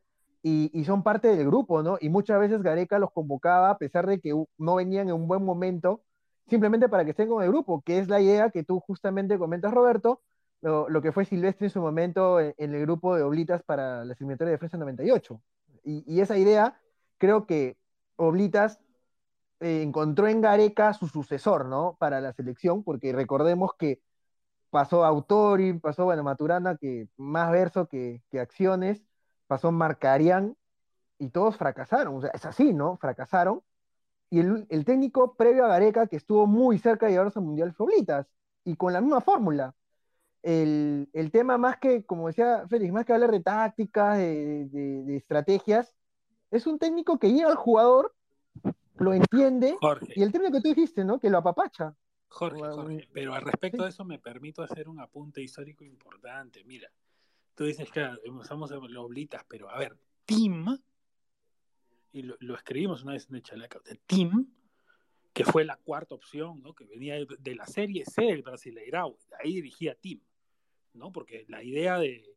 Speaker 2: y, y, son parte del grupo, ¿no? Y muchas veces Gareca los convocaba a pesar de que no venían en un buen momento, simplemente para que estén con el grupo, que es la idea que tú justamente comentas, Roberto, lo, lo que fue Silvestre en su momento en, en, el grupo de Oblitas para la eliminatoria de defensa 98. Y, y esa idea, creo que Oblitas eh, encontró en Gareca su sucesor, ¿no? Para la selección, porque recordemos que pasó Autori, pasó, bueno, Maturana, que más verso que, que acciones, pasó Marcarian, y todos fracasaron, o sea, es así, ¿no? Fracasaron. Y el, el, técnico previo a Gareca, que estuvo muy cerca de llevarse al Mundial Foblitas, y con la misma fórmula. El, el, tema más que, como decía Félix, más que hablar de tácticas, de, de, de estrategias, es un técnico que llega al jugador lo entiende.
Speaker 1: Jorge.
Speaker 2: Y el término que tú dijiste, ¿no? Que lo apapacha.
Speaker 1: Jorge, Jorge, pero al respecto de eso me permito hacer un apunte histórico importante. Mira, tú dices que usamos los oblitas, pero a ver, Tim, y lo, lo escribimos una vez en el chaleco, de Tim, que fue la cuarta opción, ¿no? Que venía de la serie C del Brasileirao, ahí dirigía Tim, ¿no? Porque la idea de,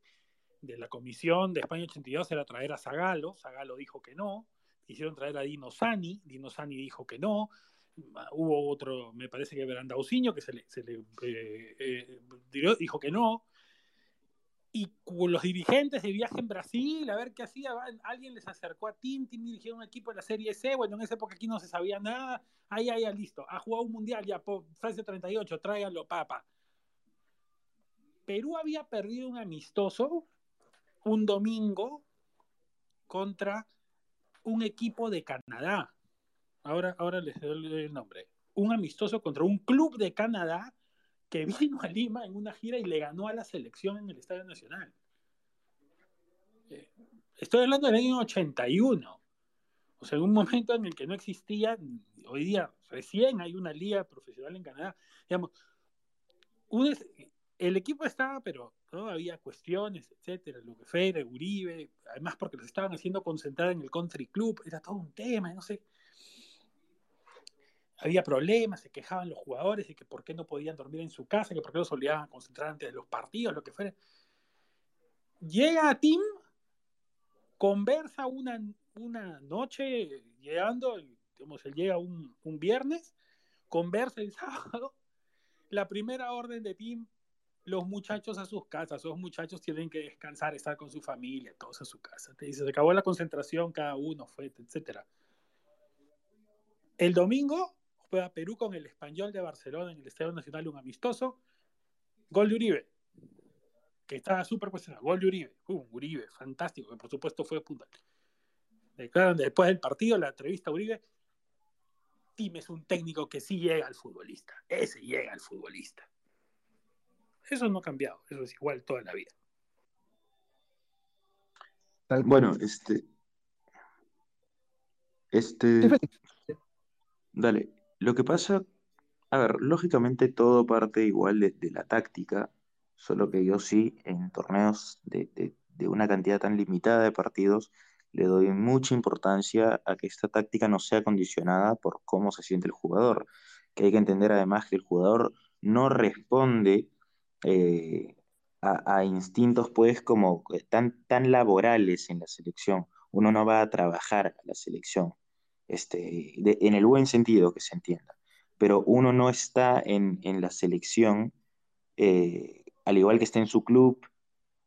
Speaker 1: de la comisión de España 82 era traer a Zagalo, Zagalo dijo que no, quisieron traer a Dino Sani, Dino Sani dijo que no, hubo otro, me parece que Berandauciño, que se le, eh, eh, dijo que no, y los dirigentes de viaje en Brasil, a ver qué hacía, alguien les acercó a Tim, Tim dirigía un equipo de la Serie C, bueno, en esa época aquí no se sabía nada, ahí, ahí, listo, ha jugado un mundial, ya, Francia 38, tráiganlo, papa. Perú había perdido un amistoso un domingo contra un equipo de Canadá. Ahora, ahora les doy el nombre. Un amistoso contra un club de Canadá que vino a Lima en una gira y le ganó a la selección en el Estadio Nacional. Estoy hablando del año 81. O sea, en un momento en el que no existía, hoy día recién hay una liga profesional en Canadá. Digamos, el equipo estaba, pero ¿no? había cuestiones, etcétera, lo que fue, Uribe, además porque los estaban haciendo concentrar en el country club, era todo un tema, no sé. Había problemas, se quejaban los jugadores de que por qué no podían dormir en su casa, que por qué los obligaban a concentrar antes de los partidos, lo que fuera. Llega a Tim, conversa una, una noche, llegando, digamos, él llega un, un viernes, conversa el sábado, la primera orden de Tim los muchachos a sus casas, esos muchachos tienen que descansar, estar con su familia, todos a su casa. Te dice, se acabó la concentración, cada uno fue, etc. El domingo juega Perú con el Español de Barcelona en el Estadio Nacional, un amistoso. Gol de Uribe, que estaba súper cuestionado. Gol de Uribe, uh, Uribe, fantástico, que por supuesto fue punta. Declaran después del partido, la entrevista a Uribe, Tim es un técnico que sí llega al futbolista, ese llega al futbolista. Eso no ha cambiado, eso es igual toda la vida.
Speaker 3: Bueno, este. Este. Dale. Lo que pasa. A ver, lógicamente todo parte igual de, de la táctica, solo que yo sí, en torneos de, de, de, una cantidad tan limitada de partidos, le doy mucha importancia a que esta táctica no sea condicionada por cómo se siente el jugador. Que hay que entender además que el jugador no responde eh, a, instintos pues como tan, tan laborales en la selección. Uno no va a trabajar a la selección, este, en el buen sentido que se entienda, pero uno no está en, en la selección, eh, al igual que está en su club,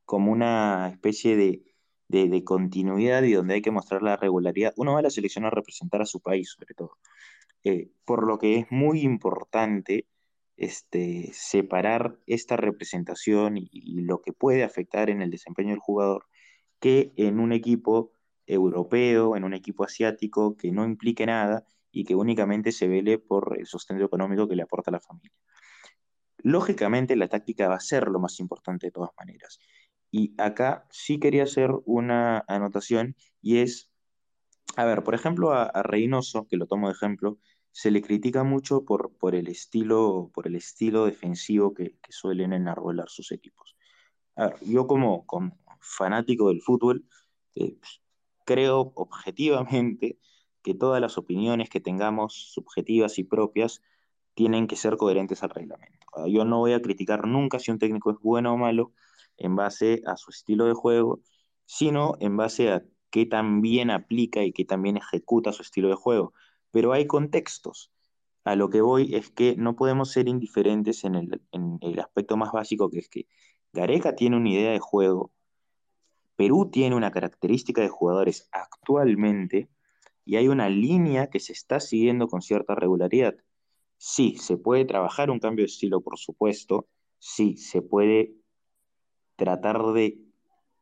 Speaker 3: como una especie de, de, de, continuidad y donde hay que mostrar la regularidad. Uno va a la selección a representar a su país, sobre todo. Eh, por lo que es muy importante este, separar esta representación y, lo que puede afectar en el desempeño del jugador que en un equipo europeo, en un equipo asiático, que no implique nada y que únicamente se vele por el sustento económico que le aporta a la familia. Lógicamente la táctica va a ser lo más importante de todas maneras. Y acá sí quería hacer una anotación y es, a ver, por ejemplo, a, Reynoso, que lo tomo de ejemplo, se le critica mucho por, por, el, estilo, por el estilo defensivo que, suelen enarbolar sus equipos. Yo como, fanático del fútbol, eh, creo objetivamente que todas las opiniones que tengamos subjetivas y propias tienen que ser coherentes al reglamento. Yo no voy a criticar nunca si un técnico es bueno o malo en base a su estilo de juego, sino en base a qué tan bien aplica y qué tan bien ejecuta su estilo de juego. Pero hay contextos. A lo que voy es que no podemos ser indiferentes en el, en el aspecto más básico, que es que Gareca tiene una idea de juego, Perú tiene una característica de jugadores actualmente y hay una línea que se está siguiendo con cierta regularidad. Sí, se puede trabajar un cambio de estilo, por supuesto. Sí, se puede tratar de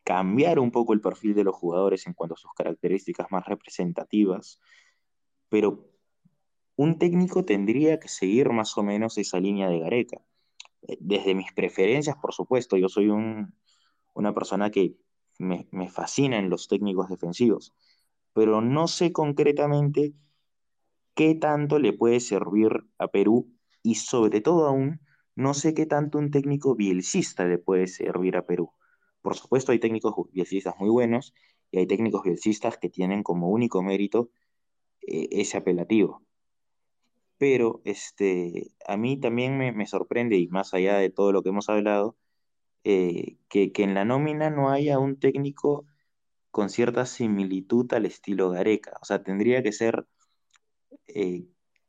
Speaker 3: cambiar un poco el perfil de los jugadores en cuanto a sus características más representativas, pero un técnico tendría que seguir más o menos esa línea de Gareca. Eh, desde mis preferencias, por supuesto, yo soy una persona que me, me fascinan los técnicos defensivos, pero no sé concretamente qué tanto le puede servir a Perú y sobre todo aún no sé qué tanto un técnico bielcista le puede servir a Perú. Por supuesto hay técnicos bielcistas muy buenos y hay técnicos bielcistas que tienen como único mérito eh, ese apelativo. Pero este, a mí también me, sorprende, y más allá de todo lo que hemos hablado, eh, que, en la nómina no haya un técnico con cierta similitud al estilo Gareca. O sea, tendría que ser eh,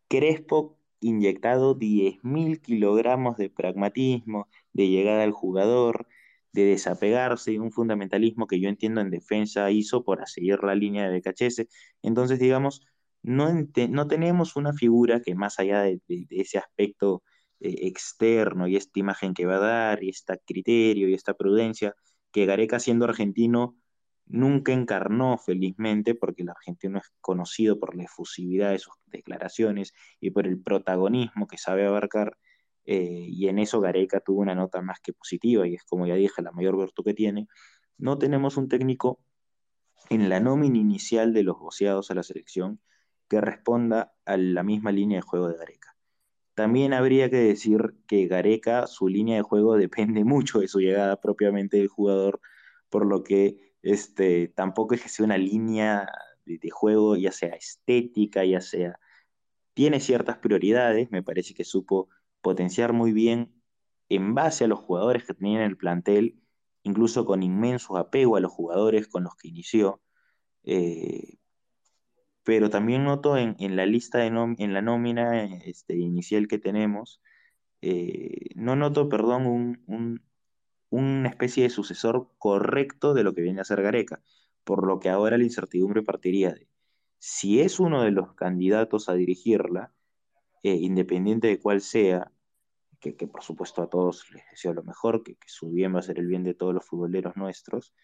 Speaker 3: Crespo inyectado 10.000 kilogramos de pragmatismo, de llegada al jugador, de desapegarse, un fundamentalismo que yo entiendo en defensa hizo por seguir la línea de BKHS. Entonces, digamos, no, no tenemos una figura que más allá de, ese aspecto eh, externo y esta imagen que va a dar, y este criterio y esta prudencia, que Gareca siendo argentino nunca encarnó felizmente, porque el argentino es conocido por la efusividad de sus declaraciones y por el protagonismo que sabe abarcar, eh, y en eso Gareca tuvo una nota más que positiva, y es como ya dije, la mayor virtud que tiene. No tenemos un técnico en la nómina inicial de los voceados a la selección que responda a la misma línea de juego de Gareca. También habría que decir que Gareca, su línea de juego depende mucho de su llegada propiamente del jugador, por lo que este, tampoco es que sea una línea de, juego, ya sea estética, ya sea... Tiene ciertas prioridades, me parece que supo potenciar muy bien en base a los jugadores que tenía en el plantel, incluso con inmenso apego a los jugadores con los que inició. Eh, pero también noto en, la lista de en la nómina este, inicial que tenemos, eh, no noto, perdón, un, una especie de sucesor correcto de lo que viene a ser Gareca, por lo que ahora la incertidumbre partiría de si es uno de los candidatos a dirigirla, eh, independiente de cuál sea, que, por supuesto a todos les deseo lo mejor, que, su bien va a ser el bien de todos los futboleros nuestros,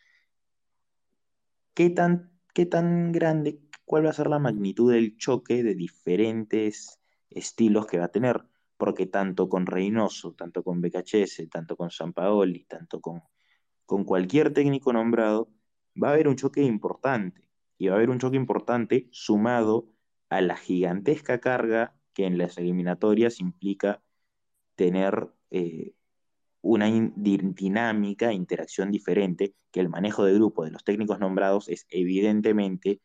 Speaker 3: ¿qué tan, qué tan grande, cuál va a ser la magnitud del choque de diferentes estilos que va a tener? porque tanto con Reynoso, tanto con BKHS, tanto con Sampaoli, tanto con, con cualquier técnico nombrado, va a haber un choque importante. Y va a haber un choque importante sumado a la gigantesca carga que en las eliminatorias implica tener eh, una dinámica, interacción diferente, que el manejo de grupo de los técnicos nombrados es evidentemente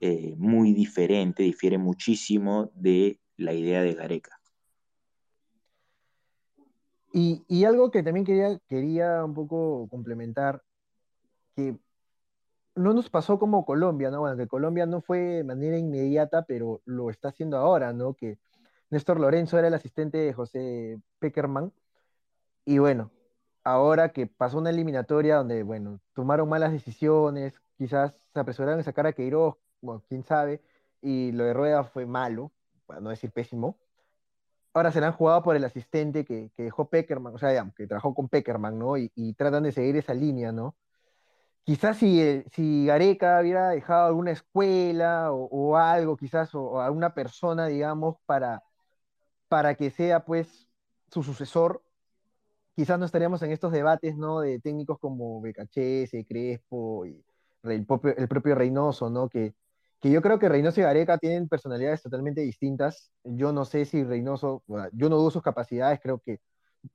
Speaker 3: eh, muy diferente, difiere muchísimo de la idea de Gareca.
Speaker 2: Y, algo que también quería, quería un poco complementar, que no nos pasó como Colombia, ¿no? Bueno, que Colombia no fue de manera inmediata, pero lo está haciendo ahora, ¿no? Que Néstor Lorenzo era el asistente de José Peckerman. Y bueno, ahora que pasó una eliminatoria donde, bueno, tomaron malas decisiones, quizás se apresuraron a sacar a Queiroz, bueno, quién sabe, y lo de Rueda fue malo, para no decir pésimo ahora serán jugados por el asistente que, dejó Peckerman, o sea, que trabajó con Peckerman, ¿no? Y, tratan de seguir esa línea, ¿no? quizás si, si Gareca hubiera dejado alguna escuela o, algo, quizás, o, alguna persona, digamos, para, para que sea pues su sucesor, quizás no estaríamos en estos debates, ¿no? De técnicos como Becachese, Crespo y el propio, el propio Reynoso, ¿no? Que, que yo creo que Reynoso y Gareca tienen personalidades totalmente distintas. Yo no sé si Reynoso, yo no dudo sus capacidades, creo que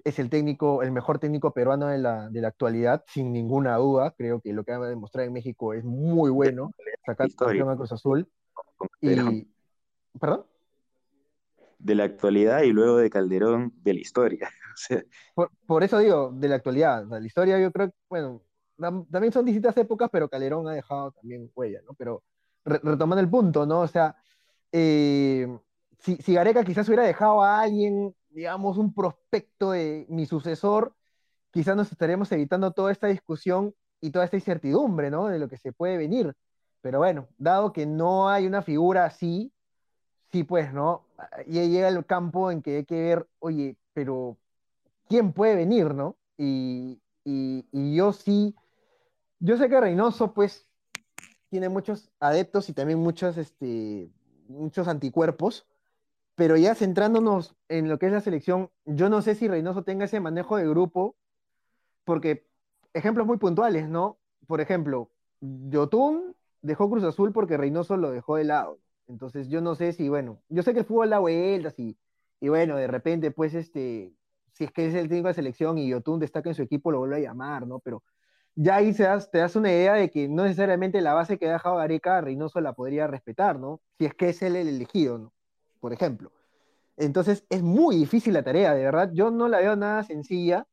Speaker 2: es el técnico, el mejor técnico peruano de la, de la actualidad, sin ninguna duda. Creo que lo que va a demostrar en México es muy bueno, sacar campeón a Cruz Azul. Y, ¿Perdón?
Speaker 3: De la actualidad y luego de Calderón de la historia.
Speaker 2: por, eso digo, de la actualidad. la historia yo creo que, bueno, también son distintas épocas, pero Calderón ha dejado también huella, ¿no? Pero retomando el punto, ¿no? O sea, eh, si, si, Gareca quizás hubiera dejado a alguien, digamos, un prospecto de mi sucesor, quizás nos estaríamos evitando toda esta discusión y toda esta incertidumbre, ¿no? De lo que se puede venir. Pero bueno, dado que no hay una figura así, sí, pues, ¿no? Y llega el campo en que hay que ver, oye, pero ¿quién puede venir, no? Y, y, y yo sí, yo sé que Reynoso, pues, tiene muchos adeptos y también muchos, este, muchos anticuerpos, pero ya centrándonos en lo que es la selección, yo no sé si Reynoso tenga ese manejo de grupo, porque ejemplos muy puntuales, ¿no? Por ejemplo, Yotun dejó Cruz Azul porque Reynoso lo dejó de lado. Entonces yo no sé si, bueno, yo sé que el fútbol da vueltas y, y bueno, de repente, pues, este, si es que es el técnico de selección y Yotun destaca en su equipo, lo vuelve a llamar, ¿no? Pero ya ahí te das, una idea de que no necesariamente la base que ha dejado Gareca, Reynoso la podría respetar, ¿no? Si es que es él el elegido, ¿no? Por ejemplo. Entonces es muy difícil la tarea, de verdad. Yo no la veo nada sencilla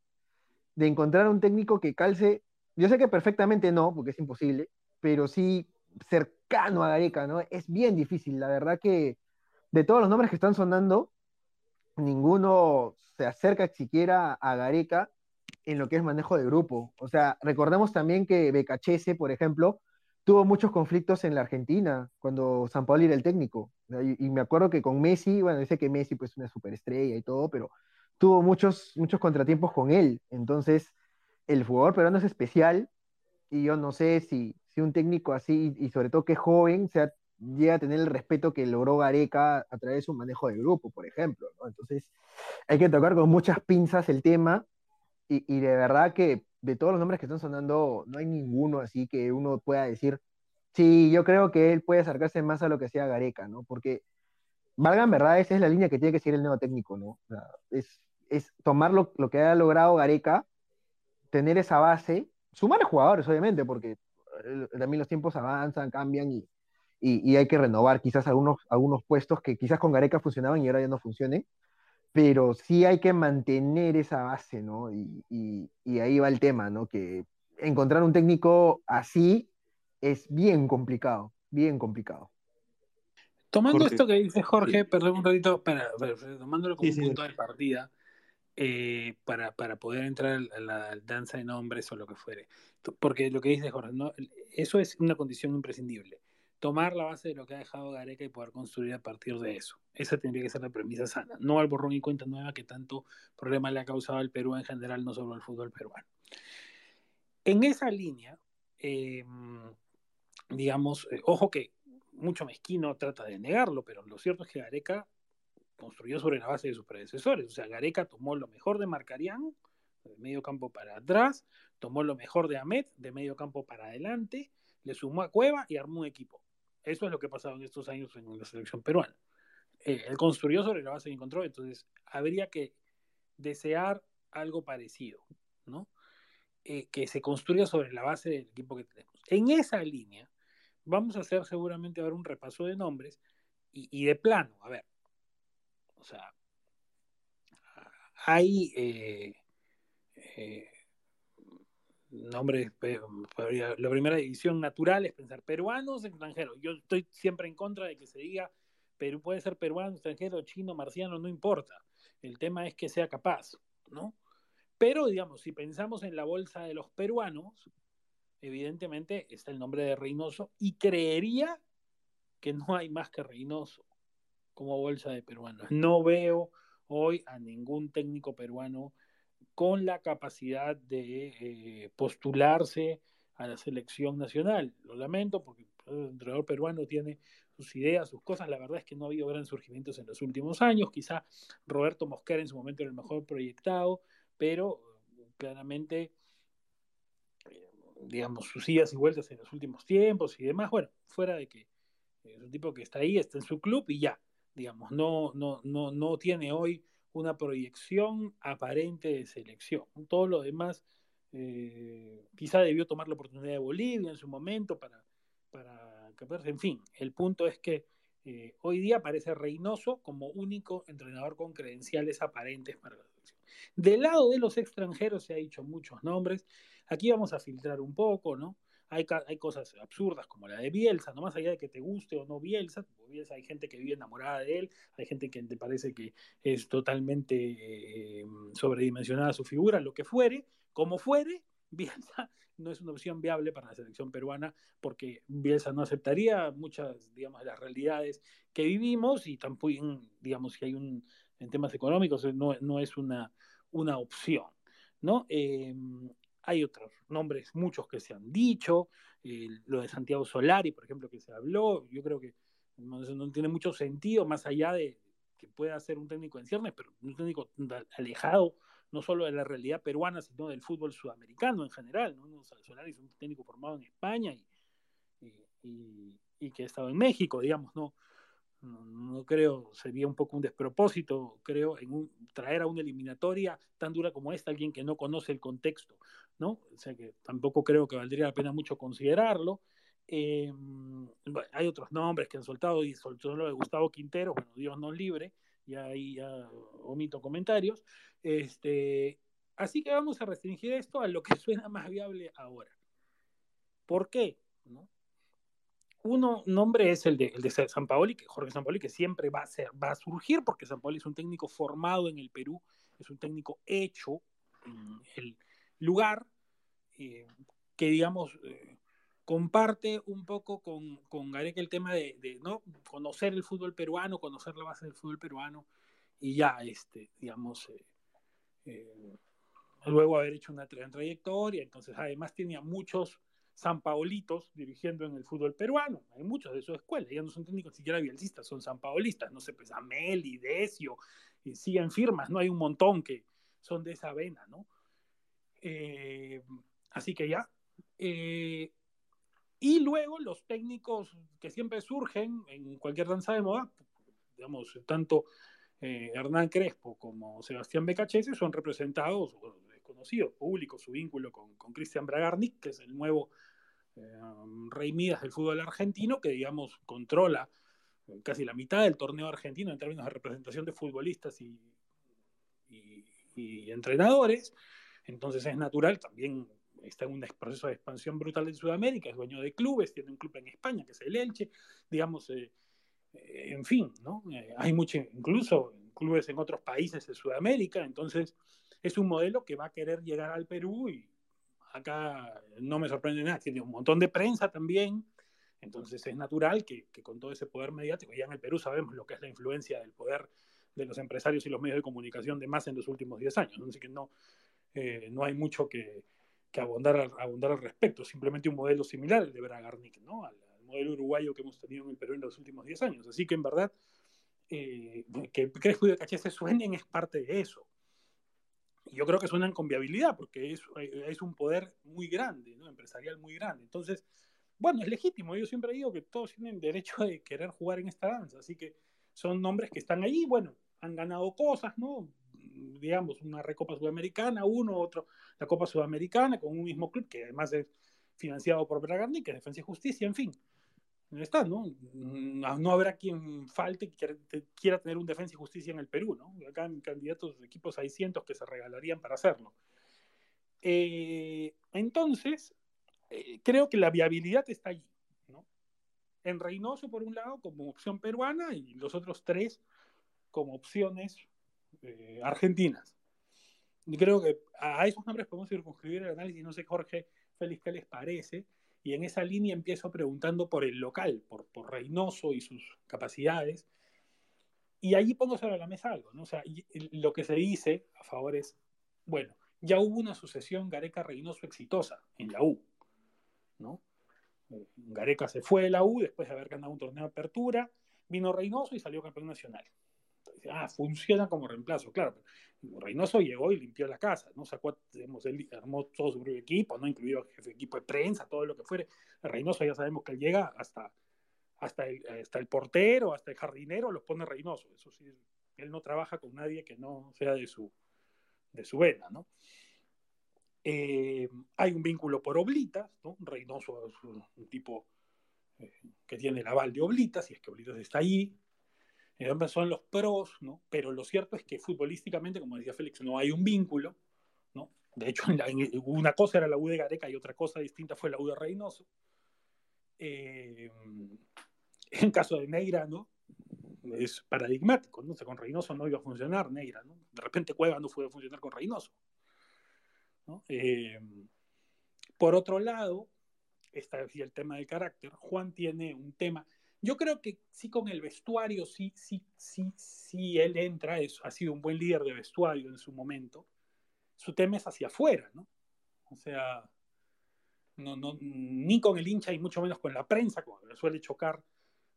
Speaker 2: de encontrar un técnico que calce. Yo sé que perfectamente no, porque es imposible, pero sí cercano a Gareca, ¿no? Es bien difícil, la verdad que de todos los nombres que están sonando, ninguno se acerca siquiera a Gareca en lo que es manejo de grupo. O sea, recordemos también que Becachese, por ejemplo, tuvo muchos conflictos en la Argentina cuando San Paulo era el técnico. Y, me acuerdo que con Messi, bueno, dice que Messi pues una superestrella y todo, pero tuvo muchos, muchos contratiempos con él. Entonces, el jugador peruano es especial y yo no sé si, si un técnico así, y sobre todo que es joven, sea, llega a tener el respeto que logró Gareca a través de su manejo de grupo, por ejemplo. Entonces, hay que tocar con muchas pinzas el tema y, de verdad que de todos los nombres que están sonando, no hay ninguno así que uno pueda decir, sí, yo creo que él puede acercarse más a lo que hacía Gareca, ¿no? Porque, valgan verdad, esa es la línea que tiene que seguir el nuevo técnico, ¿no? es, es tomar lo, lo, que ha logrado Gareca, tener esa base, sumar a jugadores, obviamente, porque eh, también los tiempos avanzan, cambian y, y, y, hay que renovar quizás algunos, algunos puestos que quizás con Gareca funcionaban y ahora ya no funcionen pero sí hay que mantener esa base, ¿no? Y, ahí va el tema, ¿no? Que encontrar un técnico así es bien complicado, bien complicado.
Speaker 1: Tomando esto que dice Jorge, perdón un ratito, para, tomándolo como punto de partida, eh, para, poder entrar a la danza de nombres o lo que fuere. Porque lo que dice Jorge, ¿no? eso es una condición imprescindible tomar la base de lo que ha dejado Gareca y poder construir a partir de eso. Esa tendría que ser la premisa sana, no al borrón y cuenta nueva que tanto problema le ha causado al Perú en general, no solo al fútbol peruano. En esa línea, em, digamos, eh, ojo que mucho mezquino trata de negarlo, pero lo cierto es que Gareca construyó sobre la base de sus predecesores. O sea, Gareca tomó lo mejor de Marcarián, de medio campo para atrás, tomó lo mejor de Ahmed, de medio campo para adelante, le sumó a Cueva y armó un equipo. Eso es lo que ha pasado en estos años en la selección peruana. Eh, él construyó sobre la base que encontró, entonces habría que desear algo parecido, ¿no? Eh, que se construya sobre la base del equipo que tenemos. En esa línea, vamos a hacer seguramente ahora un repaso de nombres y, de plano, a ver, o sea, hay eh, nombre, la primera división natural es pensar peruanos, extranjeros. Yo estoy siempre en contra de que se diga Perú puede ser peruano, extranjero, chino, marciano, no importa. El tema es que sea capaz, ¿no? Pero, digamos, si pensamos en la bolsa de los peruanos, evidentemente está el nombre de Reynoso y creería que no hay más que Reynoso como bolsa de peruanos. No veo hoy a ningún técnico peruano con la capacidad de eh, postularse a la selección nacional. Lo lamento porque el entrenador peruano tiene sus ideas, sus cosas. La verdad es que no ha habido grandes surgimientos en los últimos años. Quizá Roberto Mosquera en su momento era el mejor proyectado, pero claramente, eh, digamos, sus idas y vueltas en los últimos tiempos y demás. Bueno, fuera de que es un tipo que está ahí, está en su club y ya, digamos, no, no, no, no tiene hoy una proyección aparente de selección. Todo lo demás, eh, quizá debió tomar la oportunidad de Bolivia en su momento para, para en fin, el punto es que eh, hoy día aparece Reynoso como único entrenador con credenciales aparentes para la selección. Del lado de los extranjeros se ha dicho muchos nombres, aquí vamos a filtrar un poco, ¿no? Hay, cosas absurdas como la de Bielsa, no más allá de que te guste o no Bielsa, Bielsa hay gente que vive enamorada de él, hay gente que te parece que es totalmente eh, sobredimensionada su figura, lo que fuere, como fuere, Bielsa no es una opción viable para la selección peruana porque Bielsa no aceptaría muchas, digamos, de las realidades que vivimos y tampoco, digamos, si hay un, en temas económicos, no, no es una, una opción, ¿no? Eh, hay otros nombres, muchos que se han dicho, eh, lo de Santiago Solari, por ejemplo, que se habló, yo creo que no, tiene mucho sentido, más allá de que pueda ser un técnico en ciernes, pero un técnico alejado no solo de la realidad peruana, sino del fútbol sudamericano en general. ¿no? Solari es un técnico formado en España y, y que ha estado en México, digamos, no, no, creo, sería un poco un despropósito, creo, en traer a una eliminatoria tan dura como esta alguien que no conoce el contexto, ¿no? O sea que tampoco creo que valdría la pena mucho considerarlo. Eh, hay otros nombres que han soltado y soltó lo de Gustavo Quintero, bueno, Dios nos libre, y ahí ya omito comentarios. Este, así que vamos a restringir esto a lo que suena más viable ahora. ¿Por qué? ¿No? Uno nombre es el de, el de San Paoli, que Jorge San Paoli, que siempre va a, ser, va a surgir, porque San Paoli es un técnico formado en el Perú, es un técnico hecho en el lugar, eh, que digamos, eh, comparte un poco con, con Gareca el tema de, ¿no? conocer el fútbol peruano, conocer la base del fútbol peruano, y ya, este, digamos, eh, luego haber hecho una trayectoria, entonces además tenía muchos San Paolitos dirigiendo en el fútbol peruano. Hay muchos de su escuela, ya no son técnicos ni siquiera bielcistas, son San Paolistas, no sé, pues Amel, Decio, y siguen firmas, ¿no? Hay un montón que son de esa vena, ¿no? Eh, así que ya. Eh, y luego los técnicos que siempre surgen en cualquier danza de moda, digamos, tanto eh, Hernán Crespo como Sebastián Becachese son representados, conocidos, públicos, su vínculo con, con Cristian Bragarnik, que es el nuevo eh, Rey Midas del fútbol argentino, que digamos controla eh, casi la mitad del torneo argentino en términos de representación de futbolistas y, entrenadores. Entonces es natural, también está en un proceso de expansión brutal en Sudamérica, es dueño de clubes, tiene un club en España que es el Elche, digamos, eh, en fin, ¿no? hay mucho, incluso clubes en otros países de Sudamérica, entonces es un modelo que va a querer llegar al Perú y, acá no me sorprende nada, tiene un montón de prensa también, entonces es natural que, con todo ese poder mediático, ya en el Perú sabemos lo que es la influencia del poder de los empresarios y los medios de comunicación de más en los últimos 10 años, así que no, eh, no hay mucho que, que abundar, al, respecto, simplemente un modelo similar al de Bragarnik, ¿no? al, modelo uruguayo que hemos tenido en el Perú en los últimos 10 años, así que en verdad eh, que Crespo y Caché se suenen es parte de eso yo creo que suenan con viabilidad, porque es, es un poder muy grande, empresarial muy grande. Entonces, bueno, es legítimo. Yo siempre digo que todos tienen derecho de querer jugar en esta danza. Así que son nombres que están ahí, bueno, han ganado cosas, ¿no? Digamos, una Recopa Sudamericana, uno, otro, la Copa Sudamericana, con un mismo club que además es financiado por Bragardini, que es Defensa y Justicia, en fin está, ¿no? Mm, no habrá quien falte que quiera tener un defensa y justicia en el Perú, ¿no? Acá en candidatos de equipos hay cientos que se regalarían para hacerlo. Eh, entonces, eh, creo que la viabilidad está allí, ¿no? En Reynoso, por un lado, como opción peruana, y los otros tres como opciones eh, argentinas. Y creo que a esos nombres podemos circunscribir el análisis, no sé, Jorge Félix, ¿qué les parece? Y en esa línea empiezo preguntando por el local, por, por Reynoso y sus capacidades. Y allí pongo sobre la mesa algo, ¿no? O sea, lo que se dice a favor es, bueno, ya hubo una sucesión Gareca-Reynoso exitosa en la U. ¿no? Gareca se fue de la U después de haber ganado un torneo de apertura, vino Reynoso y salió campeón nacional. Ah, funciona como reemplazo, claro. Reynoso llegó y limpió la casa, ¿no? Sacó, él armó todo su propio equipo, ¿no? Incluido jefe de equipo de prensa, todo lo que fuere. Reynoso ya sabemos que él llega hasta, hasta, el, hasta el portero, hasta el jardinero, los pone Reynoso. Eso sí, él no trabaja con nadie que no sea de su, de su vena, ¿no? Eh, hay un vínculo por oblitas, ¿no? Reynoso es un, tipo eh, que tiene el aval de oblitas, y es que oblitas está ahí. Eh, son los pros, ¿no? Pero lo cierto es que futbolísticamente, como decía Félix, no hay un vínculo, ¿no? De hecho, una cosa era la U de Gareca y otra cosa distinta fue la U de Reynoso. en caso de Neira, ¿no? Es paradigmático, ¿no? O con Reynoso no iba a funcionar Neira, ¿no? De repente Cueva no fue a funcionar con Reynoso. Eh, por otro lado, está el tema del carácter. Juan tiene un tema. Yo creo que sí con el vestuario, sí, sí, sí, sí, él entra, es, ha sido un buen líder de vestuario en su momento. Su tema es hacia afuera, ¿no? O sea, no, no, ni con el hincha y mucho menos con la prensa, como suele chocar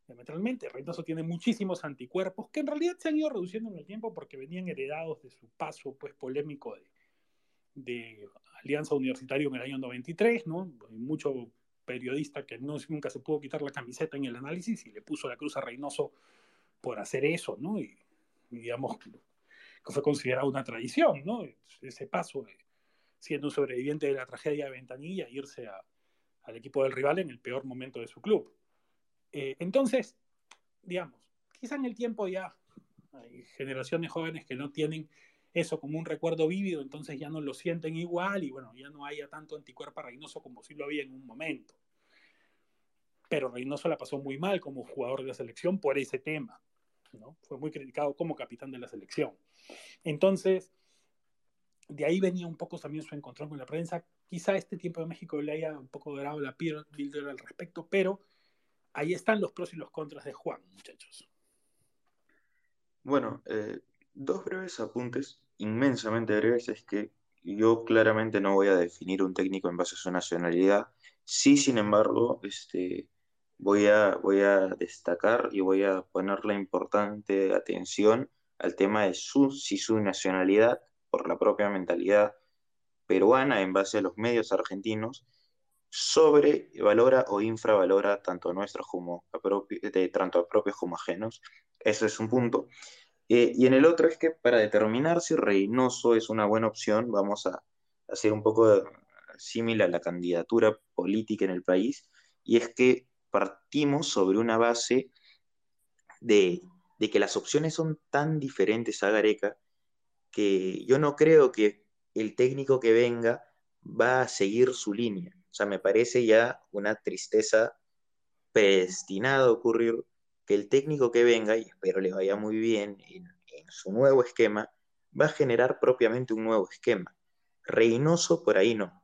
Speaker 1: diametralmente. Reynoso tiene muchísimos anticuerpos que en realidad se han ido reduciendo en el tiempo porque venían heredados de su paso pues polémico de, de Alianza Universitaria en el año 93, ¿no? Hay mucho periodista que nunca se pudo quitar la camiseta en el análisis y le puso la cruz a Reynoso por hacer eso, ¿no? Y, digamos que fue considerado una tradición, ¿no? Ese paso de siendo un sobreviviente de la tragedia de Ventanilla, irse al equipo del rival en el peor momento de su club. Eh, entonces, digamos, quizá en el tiempo ya hay generaciones jóvenes que no tienen eso como un recuerdo vívido, entonces ya no lo sienten igual y bueno, ya no haya tanto anticuerpo Reynoso como si lo había en un momento. Pero Reynoso la pasó muy mal como jugador de la selección por ese tema, ¿no? Fue muy criticado como capitán de la selección. Entonces, de ahí venía un poco también su encontrón con la prensa. Quizá este tiempo de México le haya un poco dorado la piel al respecto, pero ahí están los pros y los contras de Juan, muchachos.
Speaker 3: Bueno, eh, dos breves apuntes, inmensamente breves, es que yo claramente no voy a definir un técnico en base a su nacionalidad. Sí, sin embargo, este, voy, a, voy a destacar y voy a ponerle importante atención al tema de su, si su nacionalidad, por la propia mentalidad peruana en base a los medios argentinos, sobrevalora o infravalora tanto nuestros como de, tanto a propios como ajenos. Ese es un punto. Eh, y en el otro es que para determinar si Reynoso es una buena opción, vamos a hacer un poco similar a la candidatura política en el país, y es que partimos sobre una base de, de que las opciones son tan diferentes a Gareca que yo no creo que el técnico que venga va a seguir su línea. O sea, me parece ya una tristeza predestinada a ocurrir el técnico que venga, y espero le vaya muy bien en, su nuevo esquema, va a generar propiamente un nuevo esquema. Reynoso por ahí no,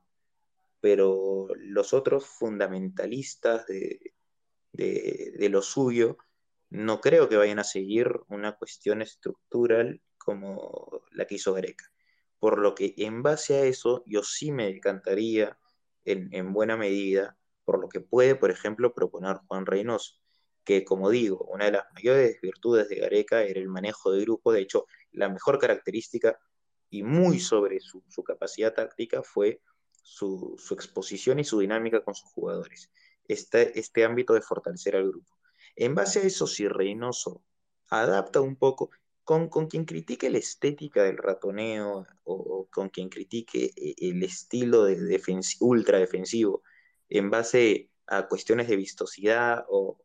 Speaker 3: pero los otros fundamentalistas de, de, lo suyo no creo que vayan a seguir una cuestión estructural como la que hizo Greca. Por lo que en base a eso yo sí me decantaría en, en buena medida por lo que puede, por ejemplo, proponer Juan Reynoso que como digo, una de las mayores virtudes de Gareca era el manejo de grupo, de hecho, la mejor característica y muy sobre su, capacidad táctica fue su, exposición y su dinámica con sus jugadores, este, este ámbito de fortalecer al grupo. En base a eso, si Reynoso adapta un poco, con, con, quien critique la estética del ratoneo o, con quien critique eh, el estilo de ultra defensivo en base a cuestiones de vistosidad o,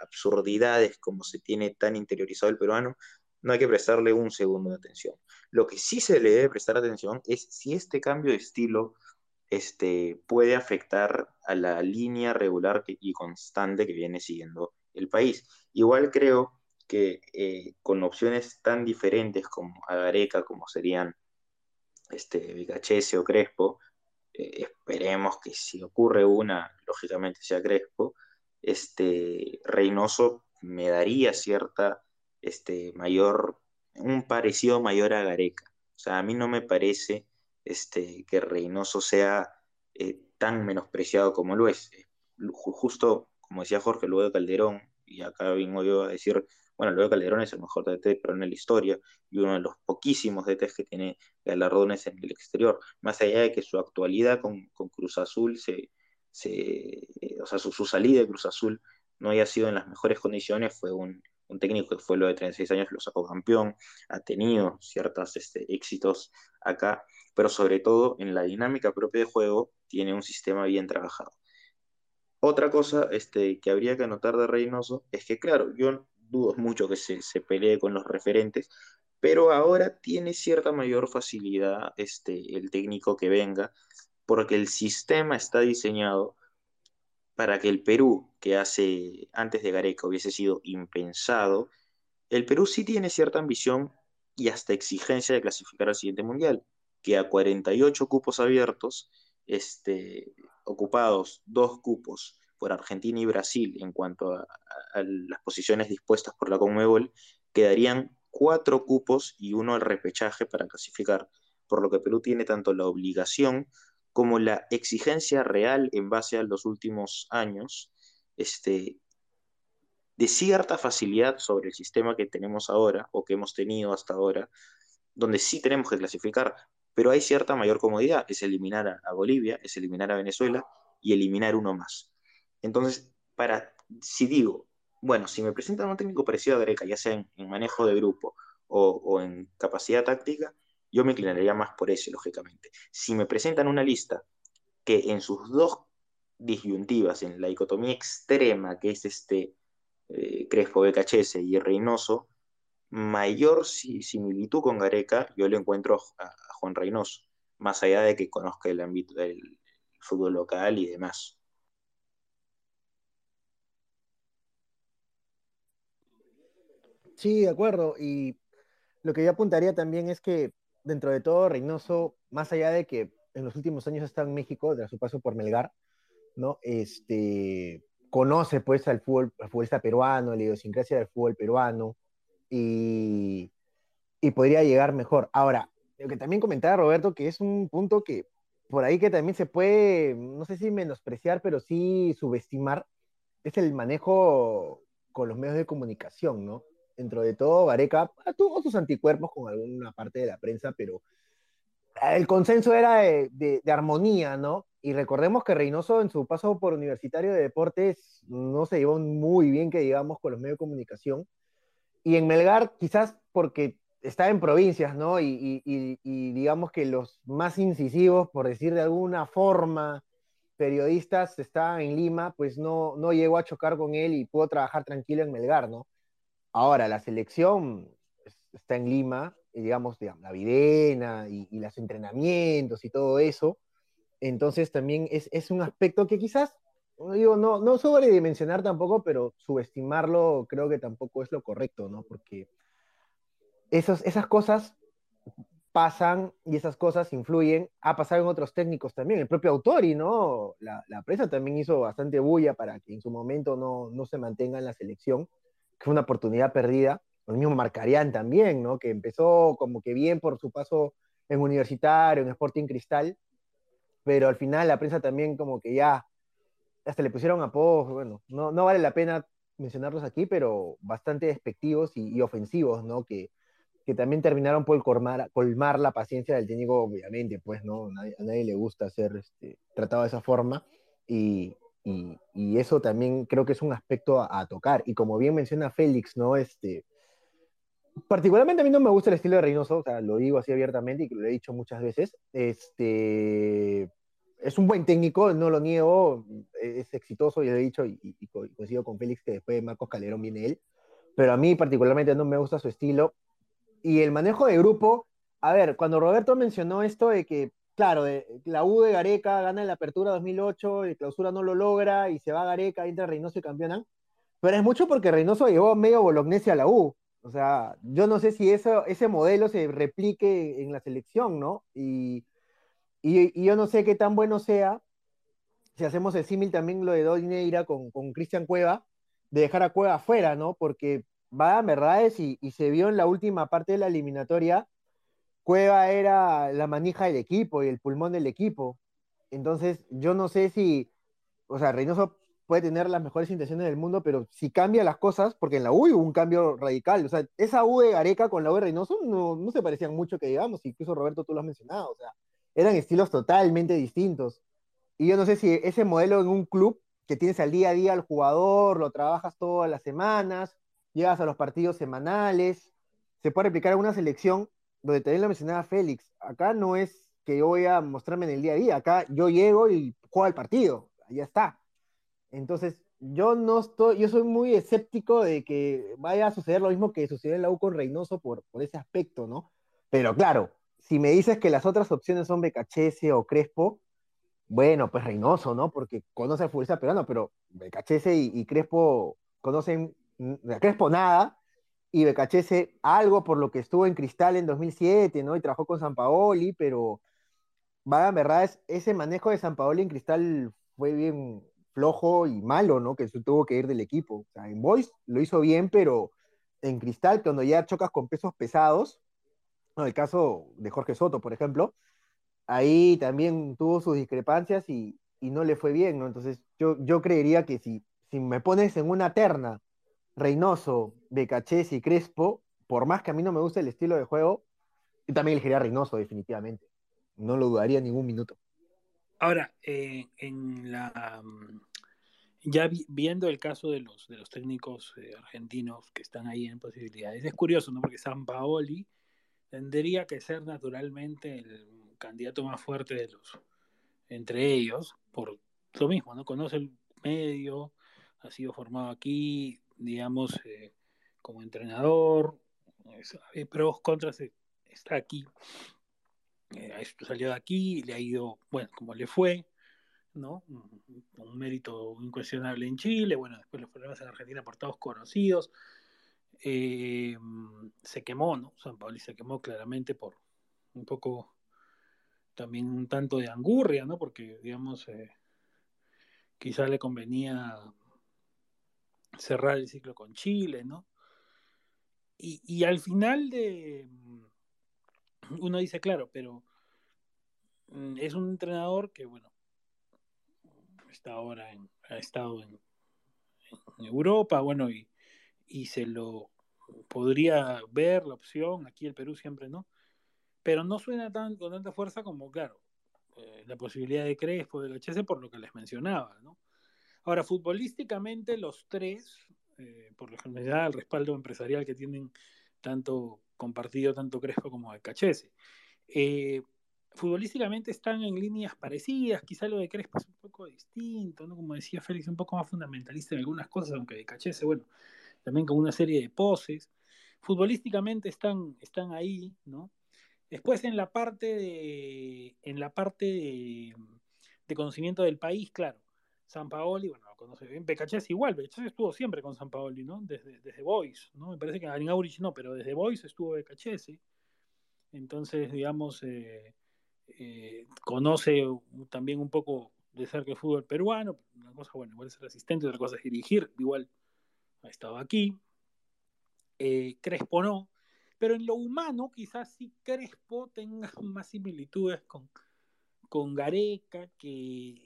Speaker 3: absurdidades como se tiene tan interiorizado el peruano, no hay que prestarle un segundo de atención. Lo que sí se le debe prestar atención es si este cambio de estilo este, puede afectar a la línea regular y constante que viene siguiendo el país. Igual creo que eh, con opciones tan diferentes como Agareca, como serían este, Vicachese o Crespo, eh, esperemos que si ocurre una, lógicamente sea Crespo, este, Reynoso me daría cierta, este, mayor, un parecido mayor a Gareca. O sea, a mí no me parece este, que Reynoso sea eh, tan menospreciado como lo es. Justo, como decía Jorge, luego de Calderón, y acá vengo yo a decir, bueno, luego Calderón es el mejor DT pero en la historia y uno de los poquísimos DTs que tiene galardones en el exterior, más allá de que su actualidad con, Cruz Azul, se, se, o sea, su, su salida de Cruz Azul no haya sido en las mejores condiciones, fue un, un técnico que fue lo de 36 años, lo sacó campeón, ha tenido ciertos este, éxitos acá, pero sobre todo en la dinámica propia de juego tiene un sistema bien trabajado. Otra cosa este, que habría que anotar de Reynoso es que, claro, yo dudo mucho que se, se pelee con los referentes, pero ahora tiene cierta mayor facilidad este, el técnico que venga, porque el sistema está diseñado para que el Perú, que hace antes de Gareca hubiese sido impensado, el Perú sí tiene cierta ambición y hasta exigencia de clasificar al siguiente mundial, que a 48 cupos abiertos, este, ocupados dos cupos por Argentina y Brasil en cuanto a, a las posiciones dispuestas por la Conmebol, quedarían cuatro cupos y uno al repechaje para clasificar, por lo que Perú tiene tanto la obligación como la exigencia real en base a los últimos años este, de cierta facilidad sobre el sistema que tenemos ahora o que hemos tenido hasta ahora, donde sí tenemos que clasificar, pero hay cierta mayor comodidad, es eliminar a, Bolivia, es eliminar a Venezuela y eliminar uno más. Entonces, para, si digo, bueno, si me presentan un técnico parecido a Greca, ya sea en, manejo de grupo o, o en capacidad táctica, yo me inclinaría más por ese, lógicamente. Si me presentan una lista que en sus dos disyuntivas, en la dicotomía extrema que es este eh, Crespo BKHS y Reynoso, mayor similitud con Gareca yo le encuentro a, Juan Reynoso, más allá de que conozca el ámbito del fútbol local y demás.
Speaker 2: Sí, de acuerdo. Y lo que yo apuntaría también es que dentro de todo, Reynoso, más allá de que en los últimos años está en México, de su paso por Melgar, ¿no? Este, conoce pues al fútbol, al futbolista peruano, la idiosincrasia del fútbol peruano, y, y podría llegar mejor. Ahora, lo que también comentaba Roberto, que es un punto que por ahí que también se puede, no sé si menospreciar, pero sí subestimar, es el manejo con los medios de comunicación, ¿no? Dentro de todo, Gareca tuvo sus anticuerpos con alguna parte de la prensa, pero el consenso era de, armonía, ¿no? Y recordemos que Reynoso en su paso por Universitario de Deportes no se llevó muy bien, que digamos, con los medios de comunicación. Y en Melgar, quizás porque está en provincias, ¿no? Y, y, digamos que los más incisivos, por decir de alguna forma, periodistas estaban en Lima, pues no, no llegó a chocar con él y pudo trabajar tranquilo en Melgar, ¿no? Ahora, la selección está en Lima, y digamos, la videna y, los entrenamientos y todo eso. Entonces también es, un aspecto que quizás, digo, no, no sobredimensionar tampoco, pero subestimarlo creo que tampoco es lo correcto, ¿no? Porque esos, esas cosas pasan y esas cosas influyen, ha pasado en otros técnicos también, el propio Autori, ¿no? La, la prensa también hizo bastante bulla para que en su momento no, no se mantenga en la selección fue una oportunidad perdida. Lo mismo Marcarían también, ¿no? Que empezó como que bien por su paso en Universitario, en Sporting Cristal, pero al final la prensa también como que ya hasta le pusieron apodos, bueno, no, no vale la pena mencionarlos aquí, pero bastante despectivos y, ofensivos, ¿no? Que, que, también terminaron por colmar, colmar, la paciencia del técnico, obviamente, pues, ¿no? a nadie le gusta ser este, tratado de esa forma y, y, eso también creo que es un aspecto a, tocar. Y como bien menciona Félix, ¿no? Este, particularmente a mí no me gusta el estilo de Reynoso, o sea, lo digo así abiertamente y lo he dicho muchas veces. Este, es un buen técnico, no lo niego, es exitoso, ya lo he dicho, y, y, coincido con Félix que después de Marcos Calderón viene él, pero a mí particularmente no me gusta su estilo. Y el manejo de grupo, a ver, cuando Roberto mencionó esto de que claro, la U de Gareca gana en la apertura 2008, el clausura no lo logra y se va a Gareca, entra Reynoso y campeonan. Pero es mucho porque Reynoso llevó medio Bolognese a la U. O sea, yo no sé si ese modelo se replique en la selección, ¿no? Y, y, yo no sé qué tan bueno sea si hacemos el símil también lo de Dolineira con, con Cristian Cueva, de dejar a Cueva afuera, ¿no? Porque va a verdades y, y se vio en la última parte de la eliminatoria Cueva era la manija del equipo y el pulmón del equipo. Entonces, yo no sé si, o sea, Reynoso puede tener las mejores intenciones del mundo, pero si cambia las cosas, porque en la U hubo un cambio radical, o sea, esa U de Gareca con la U de Reynoso no, no se parecían mucho que digamos, incluso Roberto tú lo has mencionado, o sea, eran estilos totalmente distintos. Y yo no sé si ese modelo en un club que tienes al día a día al jugador, lo trabajas todas las semanas, llegas a los partidos semanales, se puede replicar en una selección donde también lo mencionaba Félix. Acá no es que yo voy a mostrarme en el día a día, acá yo llego y juego al partido, ya está. Entonces, yo no estoy, yo soy muy escéptico de que vaya a suceder lo mismo que sucedió en la U con Reynoso por, por ese aspecto, ¿no? Pero claro, si me dices que las otras opciones son Becachese o Crespo, bueno, pues Reynoso, ¿no? Porque conoce al futbolista peruano, pero Becachese y, Crespo conocen, Crespo nada, y Becachese algo por lo que estuvo en Cristal en 2007, ¿no? Y trabajó con San Paoli, pero, va, verdad, es, ese manejo de San Paoli en Cristal fue bien flojo y malo, ¿no? Que se tuvo que ir del equipo. O sea, en Boys lo hizo bien, pero en Cristal, cuando ya chocas con pesos pesados, el caso de Jorge Soto, por ejemplo, ahí también tuvo sus discrepancias y, no le fue bien, ¿no? Entonces yo, yo creería que si, si me pones en una terna Reynoso, Becachés y Crespo, por más que a mí no me guste el estilo de juego, yo también elegiría a Reynoso definitivamente. No lo dudaría ningún minuto.
Speaker 1: Ahora, eh, en la mm, ya viendo el caso de los, de los técnicos eh, argentinos que están ahí en posibilidades, es curioso, ¿no? Porque San Paoli tendría que ser naturalmente el candidato más fuerte de los entre ellos, por lo mismo, ¿no? Conoce el medio, ha sido formado aquí, digamos, eh, como entrenador, eh, pros, contras, eh, está aquí, salió de aquí, le ha ido, bueno, como le fue, ¿no? Un, mérito incuestionable en Chile, bueno, después los problemas en Argentina por todos conocidos, se quemó, ¿no? San Pablo se quemó claramente por un poco también un tanto de angurria, ¿no? Porque, digamos, eh, quizá le convenía cerrar el ciclo con Chile, ¿no? Y, al final de... Uno dice, claro, pero mm, es un entrenador que, bueno, está ahora en, ha estado en, Europa, bueno, y, y se lo podría ver la opción, aquí el Perú siempre, ¿no? pero no suena tan, con tanta fuerza como, claro, eh, la posibilidad de Crespo, de HS, por lo que les mencionaba, ¿no? Ahora, futbolísticamente, los tres, eh, por lo general, el respaldo empresarial que tienen tanto compartido, tanto Crespo como de Cachese, eh, futbolísticamente están en líneas parecidas, quizá lo de Crespo es un poco distinto, ¿no? Como decía Félix, un poco más fundamentalista en algunas cosas, aunque de Cachese, bueno, también con una serie de poses. Futbolísticamente están, están ahí, ¿no? Después en la parte de, en la parte de, conocimiento del país, claro, San Paoli, bueno, lo conoce bien, es igual, Becachés estuvo siempre con San Paoli, ¿no? Desde, desde Boys, ¿no? Me parece que en Aurich no, pero desde Boys estuvo Becachese. Entonces, digamos, eh, eh, conoce también un poco de cerca el fútbol peruano, una cosa, bueno, igual es ser asistente, otra cosa es dirigir, igual ha estado aquí. Eh, Crespo no, pero en lo humano quizás sí Crespo tenga más similitudes con, con Gareca que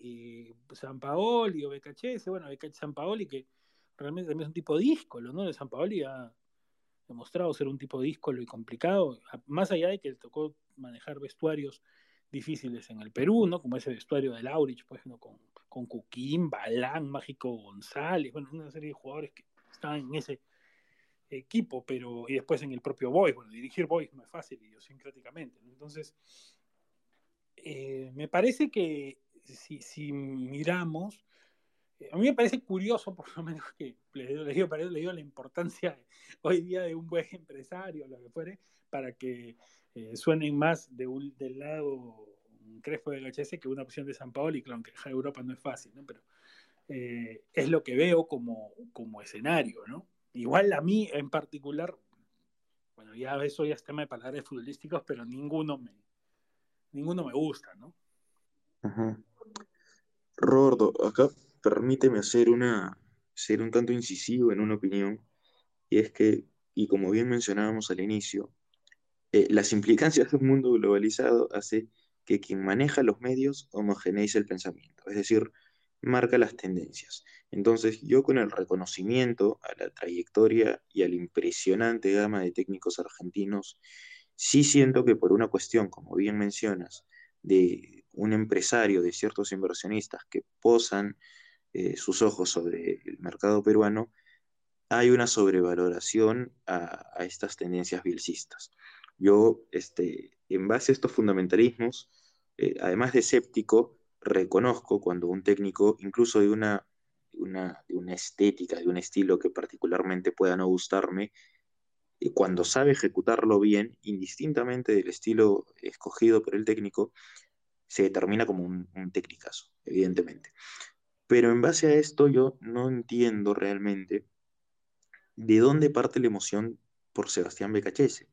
Speaker 1: eh, San Paoli o Becachese, bueno, San Paoli que realmente también es un tipo díscolo, ¿no? De San Paoli ha demostrado ser un tipo díscolo y complicado, más allá de que le tocó manejar vestuarios difíciles en el Perú, ¿no? Como ese vestuario de Laurich, pues, ¿no? con, con Cuquín, Balán, Mágico González, bueno, una serie de jugadores que estaban en ese equipo, pero y después en el propio Boys, bueno, dirigir Boys no es fácil idiosincráticamente, entonces eh, me parece que si, si miramos, eh, a mí me parece curioso, por lo menos que le, digo, le digo la importancia hoy día de un buen empresario, lo que fuere, para que eh, suenen más de un, del lado Crespo del HS que una opción de San Paolo, y claro, que Europa no es fácil, ¿no? Pero es lo que veo como, como escenario, ¿no? Igual a mí en particular, bueno, ya eso ya es tema de palabras futbolísticos, pero ninguno me, ninguno me gusta, ¿no?
Speaker 3: Roberto, acá permíteme hacer una, ser un tanto incisivo en una opinión, y es que, y como bien mencionábamos al inicio, eh, las implicancias de un mundo globalizado hace que quien maneja los medios homogeneiza el pensamiento, es decir, marca las tendencias. Entonces, yo con el reconocimiento a la trayectoria y a la impresionante gama de técnicos argentinos, sí siento que por una cuestión, como bien mencionas, de un empresario, de ciertos inversionistas que posan eh, sus ojos sobre el mercado peruano, hay una sobrevaloración a, estas tendencias bielcistas. Yo, este, en base a estos fundamentalismos, eh, además de escéptico, reconozco cuando un técnico, incluso de una, una, de una estética, de un estilo que particularmente pueda no gustarme, cuando sabe ejecutarlo bien, indistintamente del estilo escogido por el técnico, se determina como un, un técnicazo, evidentemente. Pero en base a esto yo no entiendo realmente de dónde parte la emoción por Sebastián Becachese,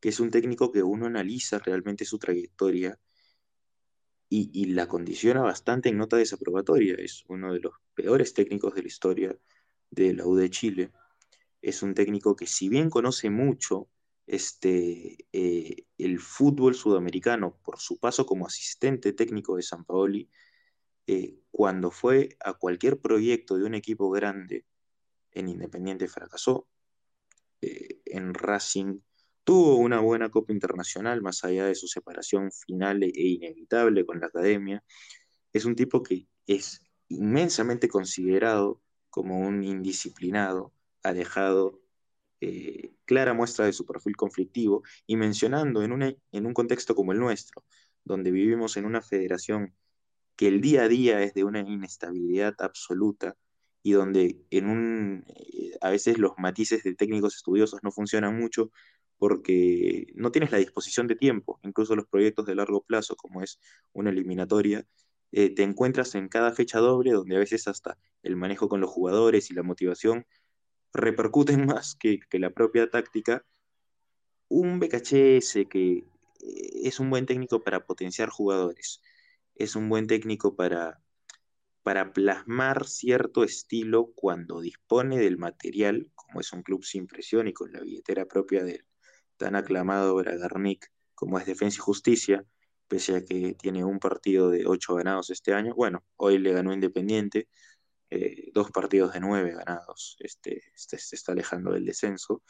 Speaker 3: que es un técnico que uno analiza realmente su trayectoria y, la condiciona bastante en nota desaprobatoria. Es uno de los peores técnicos de la historia de la U de Chile. Es un técnico que si bien conoce mucho este, eh, el fútbol sudamericano por su paso como asistente técnico de San Paoli, eh, cuando fue a cualquier proyecto de un equipo grande, en Independiente fracasó, eh, en Racing tuvo una buena Copa Internacional, más allá de su separación final e inevitable con la academia. Es un tipo que es inmensamente considerado como un indisciplinado, ha dejado eh, clara muestra de su perfil conflictivo y mencionando en, en un contexto como el nuestro, donde vivimos en una federación que el día a día es de una inestabilidad absoluta, y donde en un, eh, a veces los matices de técnicos estudiosos no funcionan mucho porque no tienes la disposición de tiempo, incluso los proyectos de largo plazo, como es una eliminatoria, eh, te encuentras en cada fecha doble donde a veces hasta el manejo con los jugadores y la motivación repercuten más que, que la propia táctica. Un BKHS que eh, es un buen técnico para potenciar jugadores, es un buen técnico para para plasmar cierto estilo cuando dispone del material, como es un club sin presión y con la billetera propia del tan aclamado Bragarnik como es Defensa y Justicia, pese a que tiene un partido de ocho ganados este año. Bueno, hoy le ganó Independiente, eh, dos partidos de nueve ganados, este, este, se está alejando del descenso.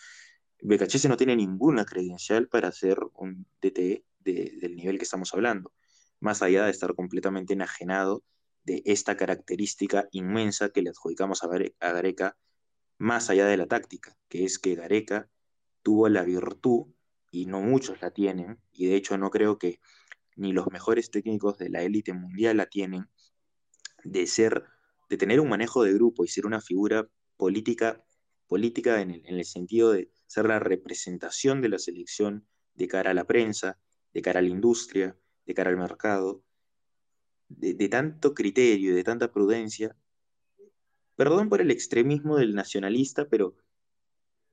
Speaker 3: Becachese no tiene ninguna credencial para ser un DT del nivel que estamos hablando, más allá de estar completamente enajenado de esta característica inmensa que le adjudicamos a, Gareca, más allá de la táctica, que es que Gareca tuvo la virtud, y no muchos la tienen, y de hecho no creo que ni los mejores técnicos de la élite mundial la tienen, de ser, de tener un manejo de grupo y ser una figura política, política en el, en el sentido de ser la representación de la selección de cara a la prensa, de cara a la industria, de cara al mercado, de, tanto criterio y de tanta prudencia, perdón por el extremismo del nacionalista, pero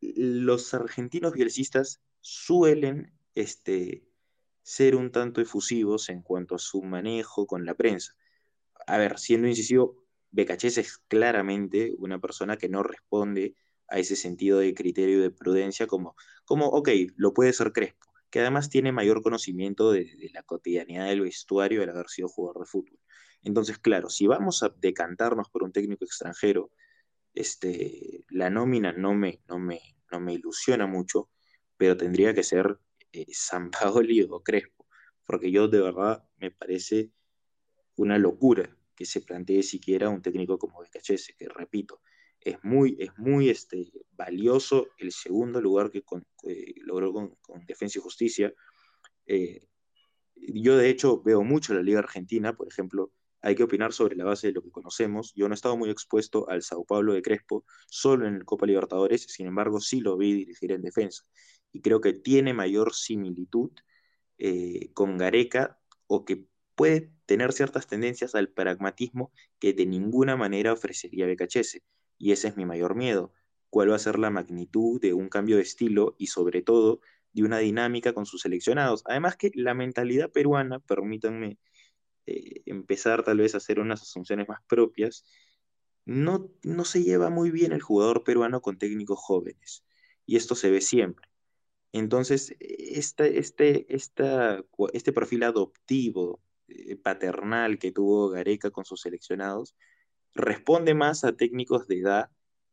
Speaker 3: los argentinos bielcistas suelen este, ser un tanto efusivos en cuanto a su manejo con la prensa. A ver, siendo incisivo, Becachés es claramente una persona que no responde a ese sentido de criterio de prudencia como, como ok, lo puede ser Crespo, que además tiene mayor conocimiento de, la cotidianidad del vestuario al haber sido jugador de fútbol. Entonces, claro, si vamos a decantarnos por un técnico extranjero, este, la nómina no me, no, me, no me ilusiona mucho, pero tendría que ser eh, San Paoli o Crespo, porque yo de verdad me parece una locura que se plantee siquiera un técnico como Becachese, que repito, es muy, es muy este, valioso el segundo lugar que, logró con, Defensa y Justicia. Eh, yo de hecho veo mucho la Liga Argentina, por ejemplo, hay que opinar sobre la base de lo que conocemos. Yo no he estado muy expuesto al Sao Paulo de Crespo, solo en el Copa Libertadores, sin embargo sí lo vi dirigir en defensa. Y creo que tiene mayor similitud eh, con Gareca o que puede tener ciertas tendencias al pragmatismo que de ninguna manera ofrecería Becachese y ese es mi mayor miedo. ¿Cuál va a ser la magnitud de un cambio de estilo y sobre todo de una dinámica con sus seleccionados? Además que la mentalidad peruana, permítanme eh, empezar tal vez a hacer unas asunciones más propias, no, no se lleva muy bien el jugador peruano con técnicos jóvenes. Y esto se ve siempre. Entonces, este, este, este perfil adoptivo, paternal que tuvo Gareca con sus seleccionados, responde más a técnicos de edad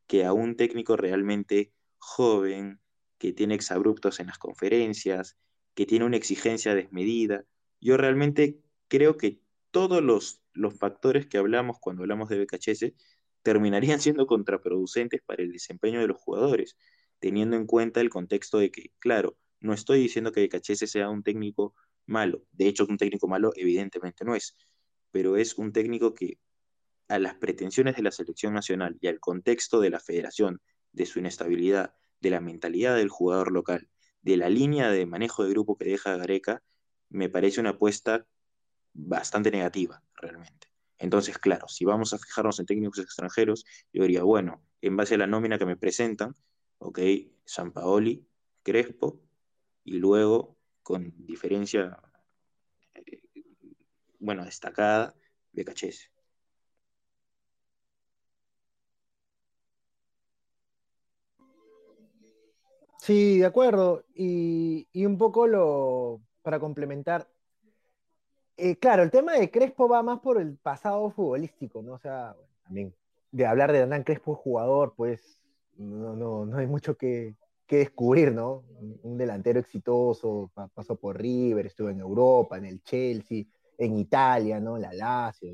Speaker 3: que a un técnico realmente joven, que tiene exabruptos en las conferencias, que tiene una exigencia desmedida. Yo realmente creo que todos los, los factores que hablamos cuando hablamos de BKHS terminarían siendo contraproducentes para el desempeño de los jugadores, teniendo en cuenta el contexto de que, claro, no estoy diciendo que BKHS sea un técnico malo, de hecho un técnico malo evidentemente no es, pero es un técnico que a las pretensiones de la selección nacional y al contexto de la federación, de su inestabilidad, de la mentalidad del jugador local, de la línea de manejo de grupo que deja Gareca, me parece una apuesta bastante negativa, realmente. Entonces, claro, si vamos a fijarnos en técnicos extranjeros, yo diría, bueno, en base a la nómina que me presentan, ok, San Paoli, Crespo, y luego, con diferencia, eh, bueno, destacada, de Cachese.
Speaker 2: Sí, de acuerdo. Y, un poco lo, para complementar, eh, claro, el tema de Crespo va más por el pasado futbolístico, ¿no? O sea, también de hablar de Hernán Crespo jugador, pues no, no, no hay mucho que, descubrir, ¿no? Un delantero exitoso, pasó por River, estuvo en Europa, en el Chelsea, en Italia, ¿no? La Lazio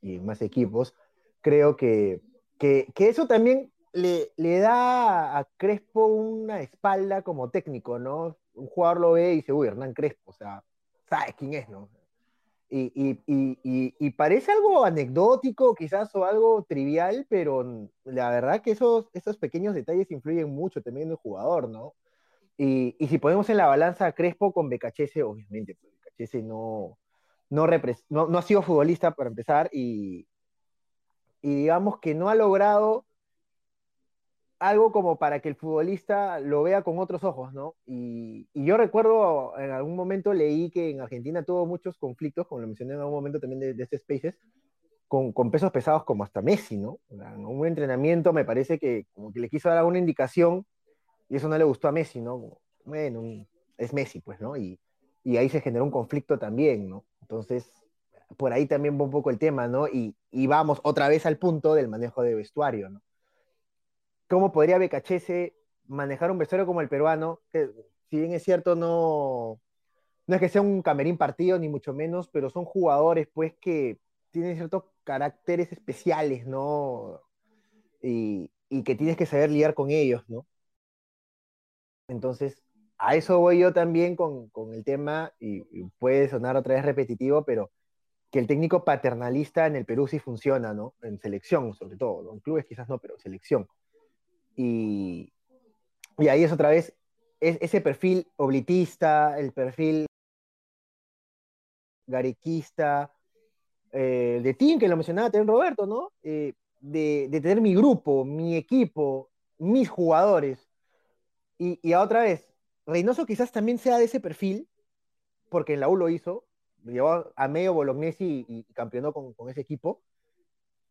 Speaker 2: y, más equipos. Creo que, que, que eso también le, da a Crespo una espalda como técnico, ¿no? Un jugador lo ve y dice, uy, Hernán Crespo, o sea, sabes quién es, ¿no? Y, parece algo anecdótico, quizás, o algo trivial, pero la verdad que esos, esos pequeños detalles influyen mucho también en el jugador, ¿no? Y, si ponemos en la balanza Crespo con Becachese, obviamente, pues Becachese no, no, no, no ha sido futbolista para empezar y, y digamos que no ha logrado algo como para que el futbolista lo vea con otros ojos, ¿no? Y, yo recuerdo, en algún momento leí que en Argentina tuvo muchos conflictos, como lo mencioné en algún momento también de, este Spaces, con, pesos pesados como hasta Messi, ¿no? en un entrenamiento me parece que como que le quiso dar alguna indicación y eso no le gustó a Messi, ¿no? bueno, es Messi, pues, ¿no? Y, y ahí se generó un conflicto también, ¿no? Entonces, por ahí también va un poco el tema, ¿no? Y, y vamos otra vez al punto del manejo de vestuario, ¿no? Cómo podría Becachese manejar un vestuario como el peruano, que si bien es cierto, no, no es que sea un camerín partido, ni mucho menos, pero son jugadores pues que tienen ciertos caracteres especiales, ¿no? Y, que tienes que saber lidiar con ellos, ¿no? Entonces, a eso voy yo también con, el tema, y, puede sonar otra vez repetitivo, pero que el técnico paternalista en el Perú sí funciona, ¿no? En selección, sobre todo, en clubes quizás no, pero en selección. Y, ahí es otra vez ese perfil oblitista, el perfil garequista, eh, de team, que lo mencionaba también Roberto, ¿no? Eh, de, tener mi grupo, mi equipo, mis jugadores. Y, a otra vez, Reynoso quizás también sea de ese perfil, porque en la U lo hizo, llevó a medio Bolognesi y, campeonó con, ese equipo,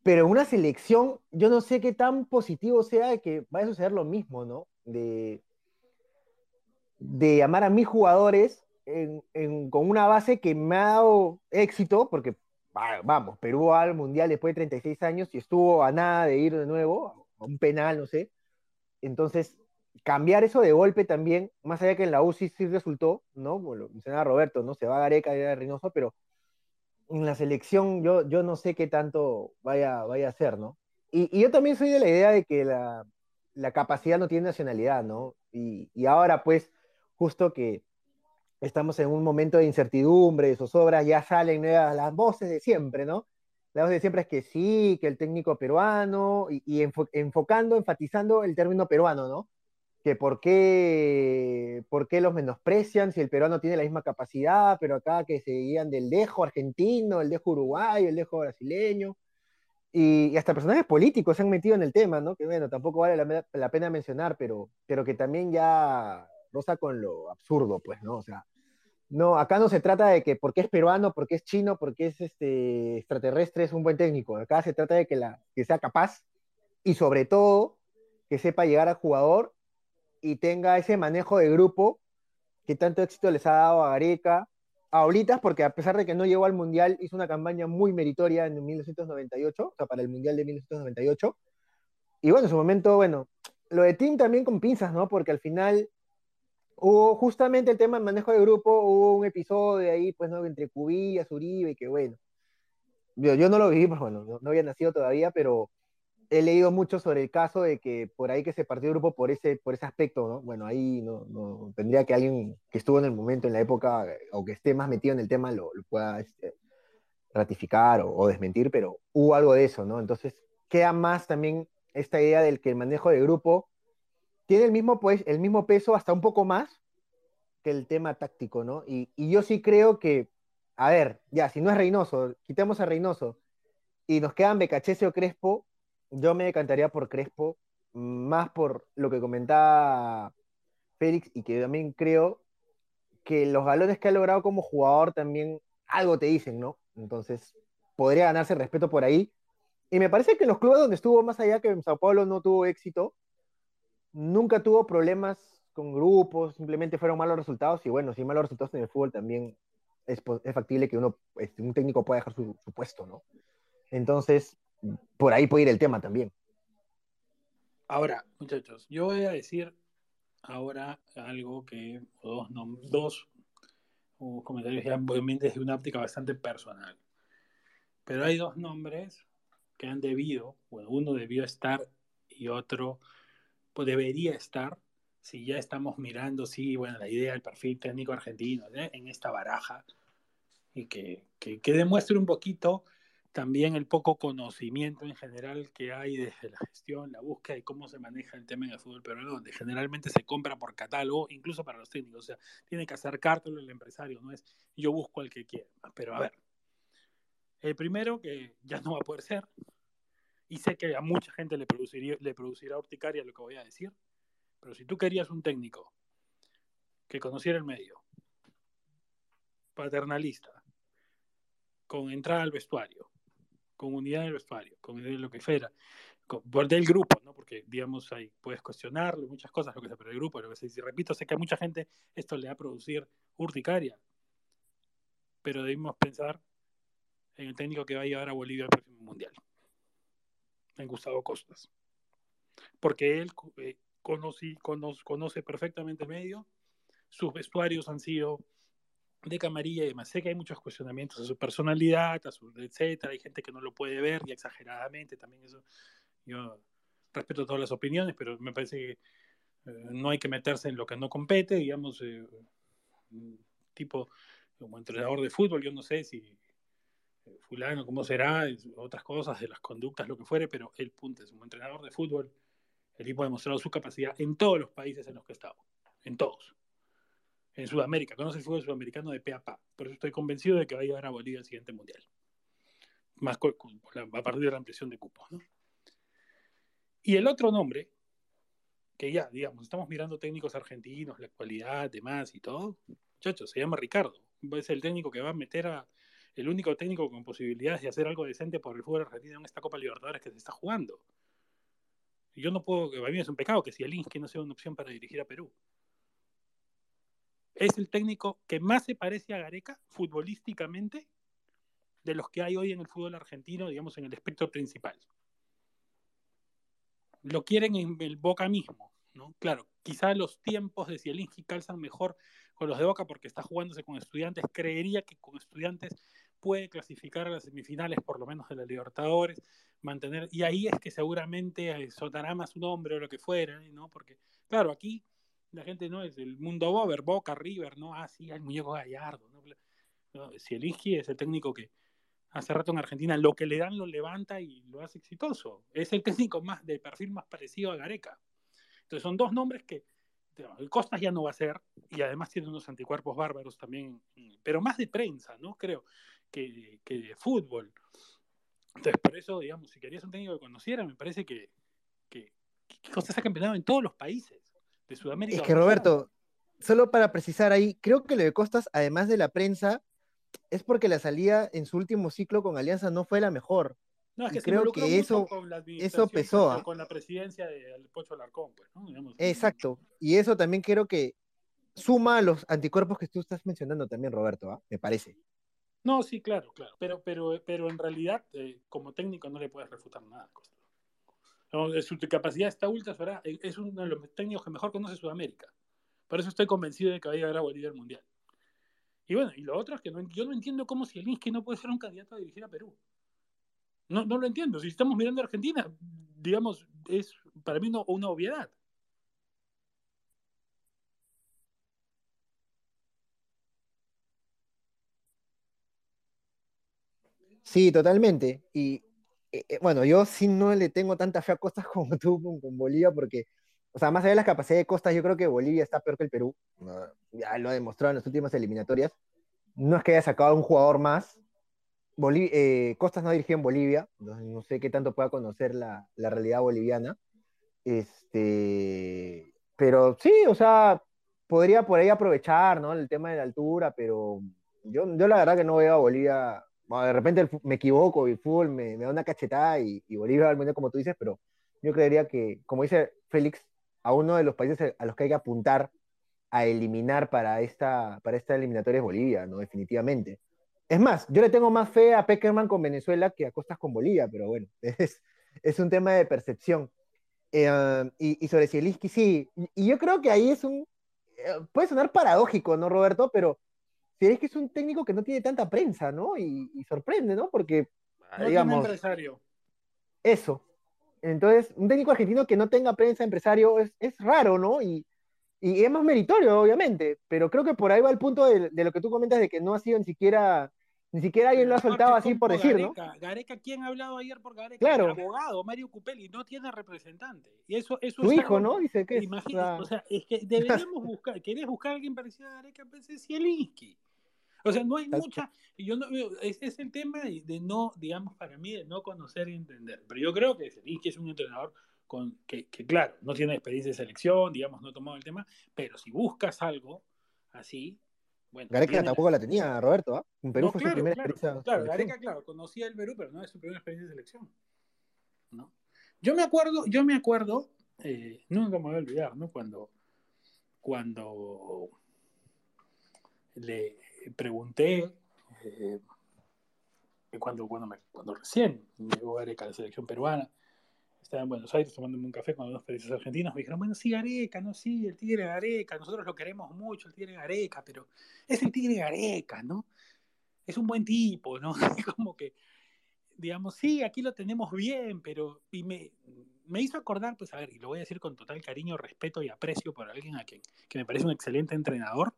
Speaker 2: pero en una selección, yo no sé qué tan positivo sea que vaya a suceder lo mismo, ¿no? De, de llamar a mis jugadores con una base que me ha dado éxito, porque vamos, Perú va al Mundial después de 36 años y estuvo a nada de ir de nuevo, a un penal, no sé. Entonces, cambiar eso de golpe también, más allá que en la UCI sí resultó, ¿no? Lo mencionaba Roberto, ¿no? Se va a Gareca y a Reynoso, pero en la selección yo, yo no sé qué tanto vaya, vaya a ser, ¿no? Y, yo también soy de la idea de que la, capacidad no tiene nacionalidad, ¿no? Y, ahora, pues, justo que estamos en un momento de incertidumbre, de zozobra, ya salen las voces de siempre, ¿no? Las voces de siempre es que sí, que el técnico peruano, y, enfocando, enfatizando el término peruano, ¿no? Que por qué, por qué los menosprecian si el peruano tiene la misma capacidad, pero acá que se guían del dejo argentino, el dejo uruguayo, el dejo brasileño, y, hasta personajes políticos se han metido en el tema, ¿no? Que bueno, tampoco vale la, pena mencionar, pero, pero que también ya roza con lo absurdo, pues, ¿no? O sea, no, acá no se trata de que porque es peruano, porque es chino, porque es este, extraterrestre, es un buen técnico. Acá se trata de que, la, que sea capaz y sobre todo que sepa llegar al jugador y tenga ese manejo de grupo qué tanto éxito les ha dado a Gareca, ahorita, porque a pesar de que no llegó al Mundial, hizo una campaña muy meritoria en 1998, o sea, para el Mundial de 1998. Y bueno, en su momento, bueno, lo de Tim también con pinzas, ¿no? Porque al final hubo justamente el tema del manejo de grupo, hubo un episodio ahí, pues, ¿no? Entre Cubillas, Uribe, que bueno. Yo, no lo viví, pues bueno, no, no había nacido todavía, pero he leído mucho sobre el caso de que por ahí que se partió el grupo por ese, por ese aspecto, ¿no? Bueno, ahí no, no, tendría que alguien que estuvo en el momento, en la época, o que esté más metido en el tema, lo, lo pueda este, ratificar o, o, desmentir, pero hubo algo de eso, ¿no? Entonces, queda más también esta idea del que el manejo de grupo tiene el mismo, pues, el mismo peso, hasta un poco más, que el tema táctico, ¿no? Y, y yo sí creo que, a ver, ya, si no es Reynoso, quitemos a Reynoso, y nos quedan Becachese o Crespo, yo me decantaría por Crespo, más por lo que comentaba Félix y que también creo que los galones que ha logrado como jugador también algo te dicen, ¿no? Entonces, podría ganarse respeto por ahí. Y me parece que en los clubes donde estuvo más allá que en Sao Paulo no tuvo éxito, nunca tuvo problemas con grupos, simplemente fueron malos resultados. Y bueno, si malos resultados en el fútbol también es, es factible que uno, este, un técnico pueda dejar su, su puesto, ¿no? Entonces, por ahí puede ir el tema también.
Speaker 1: Ahora, muchachos, yo voy a decir ahora algo que, dos, no, dos comentarios ya desde una óptica bastante personal. Pero hay dos nombres que han debido, bueno, uno debió estar y otro pues, debería estar, si ya estamos mirando, sí, bueno, la idea del perfil técnico argentino ¿eh? en esta baraja y que, que, que demuestre un poquito también el poco conocimiento en general que hay desde la gestión, la búsqueda y cómo se maneja el tema en el fútbol peruano, donde generalmente se compra por catálogo, incluso para los técnicos. O sea, tiene que acercártelo el empresario, no es yo busco al que quiera. Pero a ver, el primero que ya no va a poder ser, y sé que a mucha gente le, produciría, le producirá urticaria lo que voy a decir, pero si tú querías un técnico que conociera el medio, paternalista, con entrada al vestuario, con unidad del vestuario, con lo que fuera, con, del grupo, ¿no? Porque, digamos, ahí puedes cuestionarlo, muchas cosas, lo que sea, pero el grupo, lo que sea, y repito, sé que a mucha gente esto le va a producir urticaria, pero debemos pensar en el técnico que va a llevar a Bolivia al próximo Mundial, en Gustavo Costas, porque él eh, conoce, conoce, conoce perfectamente el medio, sus vestuarios han sido de camarilla y demás. Sé que hay muchos cuestionamientos a su personalidad, a su etcétera, hay gente que no lo puede ver y exageradamente también eso. Yo respeto todas las opiniones, pero me parece que eh, no hay que meterse en lo que no compete, digamos, eh, tipo como entrenador de fútbol, yo no sé si eh, fulano, cómo será, otras cosas, de las conductas, lo que fuere, pero el punto es, como entrenador de fútbol, el tipo ha demostrado su capacidad en todos los países en los que ha en todos en Sudamérica, conoce el fútbol sudamericano de pe a. Por eso estoy convencido de que va a llegar a Bolivia al siguiente mundial. Más a partir de la ampliación de cupos. ¿no? Y el otro nombre, que ya, digamos, estamos mirando técnicos argentinos, la actualidad, demás y todo, muchachos, se llama Ricardo. Es el técnico que va a meter a. El único técnico con posibilidades de hacer algo decente por el fútbol argentino en esta Copa Libertadores que se está jugando. Yo no puedo, a mí es un pecado que si el Inski no sea una opción para dirigir a Perú es el técnico que más se parece a Gareca futbolísticamente de los que hay hoy en el fútbol argentino, digamos, en el espectro principal. Lo quieren en el Boca mismo, ¿no? Claro, quizá los tiempos de Zielinski calzan mejor con los de Boca porque está jugándose con estudiantes. Creería que con estudiantes puede clasificar a las semifinales, por lo menos de la Libertadores, mantener, y ahí es que seguramente soltará más un nombre o lo que fuera, ¿no? Porque, claro, aquí la gente no es el mundo Bober, Boca, River, ¿no? Ah, sí, el muñeco Gallardo, ¿no? no Zielinski es el técnico que hace rato en Argentina lo que le dan lo levanta y lo hace exitoso. Es el técnico más de perfil más parecido a Gareca. Entonces son dos nombres que el Costas ya no va a ser y además tiene unos anticuerpos bárbaros también, pero más de prensa, ¿no? Creo que, que de fútbol. Entonces, por eso, digamos, si querías un técnico que conociera, me parece que, que, que Costas ha campeonado en todos los países de Sudamérica.
Speaker 2: Es que Roberto, solo para precisar ahí, creo que lo de Costas, además de la prensa, es porque la salida en su último ciclo con Alianza no fue la mejor.
Speaker 1: No, es que
Speaker 2: creo que eso, eso pesó.
Speaker 1: Con la presidencia del Pocho Alarcón, pues, ¿no?
Speaker 2: Digamos, Exacto. Y eso también creo que suma a los anticuerpos que tú estás mencionando también, Roberto, ¿ah? me parece.
Speaker 1: No, sí, claro, claro. Pero, pero, pero en realidad, eh, como técnico, no le puedes refutar nada. Costa. Su capacidad está ultra Es uno de los técnicos que mejor conoce Sudamérica. Por eso estoy convencido de que va a llegar a Bolivia al Mundial. Y bueno, y lo otro es que yo no entiendo cómo Zielinski no puede ser un candidato a dirigir a Perú. No, no lo entiendo. Si estamos mirando a Argentina, digamos, es para mí una obviedad.
Speaker 2: Sí, totalmente. Y eh, eh, bueno, yo sí no le tengo tanta fe a Costas como tú con, Bolivia, porque, o sea, más allá de las capacidades de Costas, yo creo que Bolivia está peor que el Perú. ya lo ha demostrado en las últimas eliminatorias. No es que haya sacado un jugador más. Eh, Costas no dirigió en Bolivia, no, sé qué tanto pueda conocer la, la, realidad boliviana. Este, pero sí, o sea, podría por ahí aprovechar, ¿no? El tema de la altura, pero yo, yo la verdad que no veo a Bolivia de repente me equivoco y el fútbol me, da una cachetada y, Bolivia al menos como tú dices, pero yo creería que, como dice Félix, a uno de los países a los que hay que apuntar a eliminar para esta, para esta eliminatoria es Bolivia, ¿no? Definitivamente. Es más, yo le tengo más fe a Peckerman con Venezuela que a Costas con Bolivia, pero bueno, es, es un tema de percepción. Eh, y, y, sobre Zielinski, sí, y yo creo que ahí es un, eh, puede sonar paradójico, ¿no, Roberto? Pero es que es un técnico que no tiene tanta prensa, ¿no? Y, sorprende, ¿no? Porque,
Speaker 1: no digamos... Tiene empresario.
Speaker 2: Eso. Entonces, un técnico argentino que no tenga prensa empresario es, es raro, ¿no? Y, y, es más meritorio, obviamente, pero creo que por ahí va el punto de, de, lo que tú comentas de que no ha sido ni siquiera ni siquiera alguien lo ha soltado así por decir,
Speaker 1: Gareca, ¿no? Gareca, ¿quién ha hablado ayer por Gareca?
Speaker 2: Claro.
Speaker 1: El abogado, Mario Cupelli, no tiene representante. Y eso, eso
Speaker 2: Su hijo, ¿no? Dice que
Speaker 1: es. o sea, es que deberíamos buscar, ¿querés buscar a alguien parecido a Gareca? Pues es Zielinski. O sea, no hay mucha, yo no es, es, el tema de, no, digamos, para mí, de no conocer y entender. Pero yo creo que es un entrenador con, que, que, claro, no tiene experiencia de selección, digamos, no ha tomado el tema, pero si buscas algo así, bueno.
Speaker 2: Gareca tampoco la tenía, Roberto, ¿ah? En Perú fue su primera experiencia.
Speaker 1: Claro, Gareca, claro, conocía el Perú, pero no es su primera experiencia de selección. ¿no? Yo me acuerdo, yo me acuerdo, eh, nunca me voy a olvidar, ¿no? Cuando, cuando le, pregunté eh, cuando, cuando, cuando recién llegó Gareca a la selección peruana, estaba en Buenos Aires tomándome un café con dos periodistas argentinos, me dijeron, bueno, sí, Gareca, no, sí, el Tigre Gareca, nosotros lo queremos mucho, el Tigre Gareca, pero es el Tigre Gareca, ¿no? Es un buen tipo, ¿no? Como que, digamos, sí, aquí lo tenemos bien, pero, y me, me hizo acordar, pues a ver, y lo voy a decir con total cariño, respeto y aprecio por alguien a quien que me parece un excelente entrenador,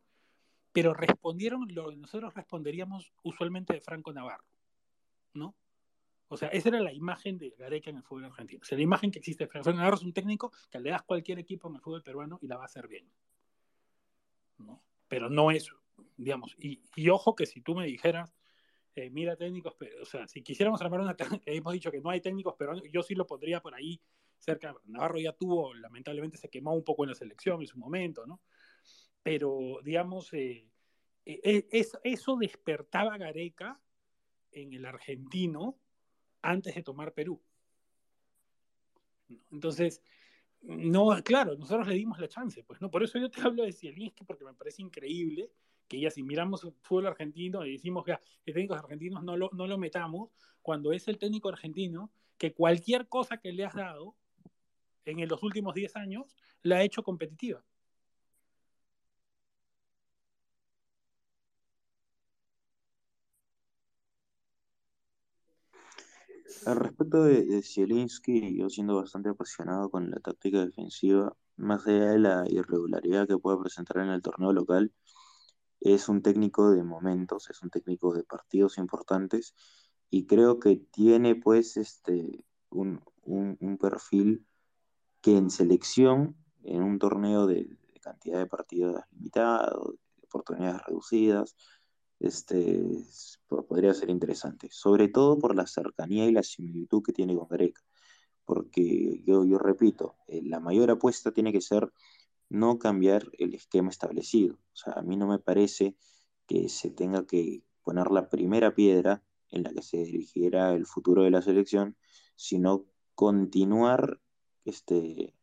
Speaker 1: pero respondieron lo que nosotros responderíamos usualmente de Franco Navarro, ¿no? O sea, esa era la imagen de Gareca en el fútbol argentino. O sea, la imagen que existe Franco Navarro es un técnico que le das cualquier equipo en el fútbol peruano y la va a hacer bien. ¿no? Pero no es, digamos, y, ojo que si tú me dijeras, eh, mira técnicos, pero, o sea, si quisiéramos armar una hemos dicho que no hay técnicos pero yo sí lo pondría por ahí cerca. Navarro ya tuvo, lamentablemente se quemó un poco en la selección en su momento, ¿no? Pero digamos, eh, eh, eso despertaba Gareca en el argentino antes de tomar Perú. Entonces, no, claro, nosotros le dimos la chance, pues no, por eso yo te hablo de Zielinski, porque me parece increíble que ya si miramos el fútbol argentino y decimos que los técnicos argentinos no lo, no lo metamos, cuando es el técnico argentino que cualquier cosa que le has dado en los últimos 10 años la ha hecho competitiva.
Speaker 3: Al respecto de, Zielinski, yo siendo bastante apasionado con la táctica defensiva, más allá de la irregularidad que puede presentar en el torneo local, es un técnico de momentos, es un técnico de partidos importantes y creo que tiene pues este un, perfil que en selección, en un torneo de, de cantidad de partidos limitados, de oportunidades reducidas, este, podría ser interesante, sobre todo por la cercanía y la similitud que tiene con Gareca, porque yo, yo repito, eh, la mayor apuesta tiene que ser no cambiar el esquema establecido, o sea, a mí no me parece que se tenga que poner la primera piedra en la que se dirigiera el futuro de la selección, sino continuar este,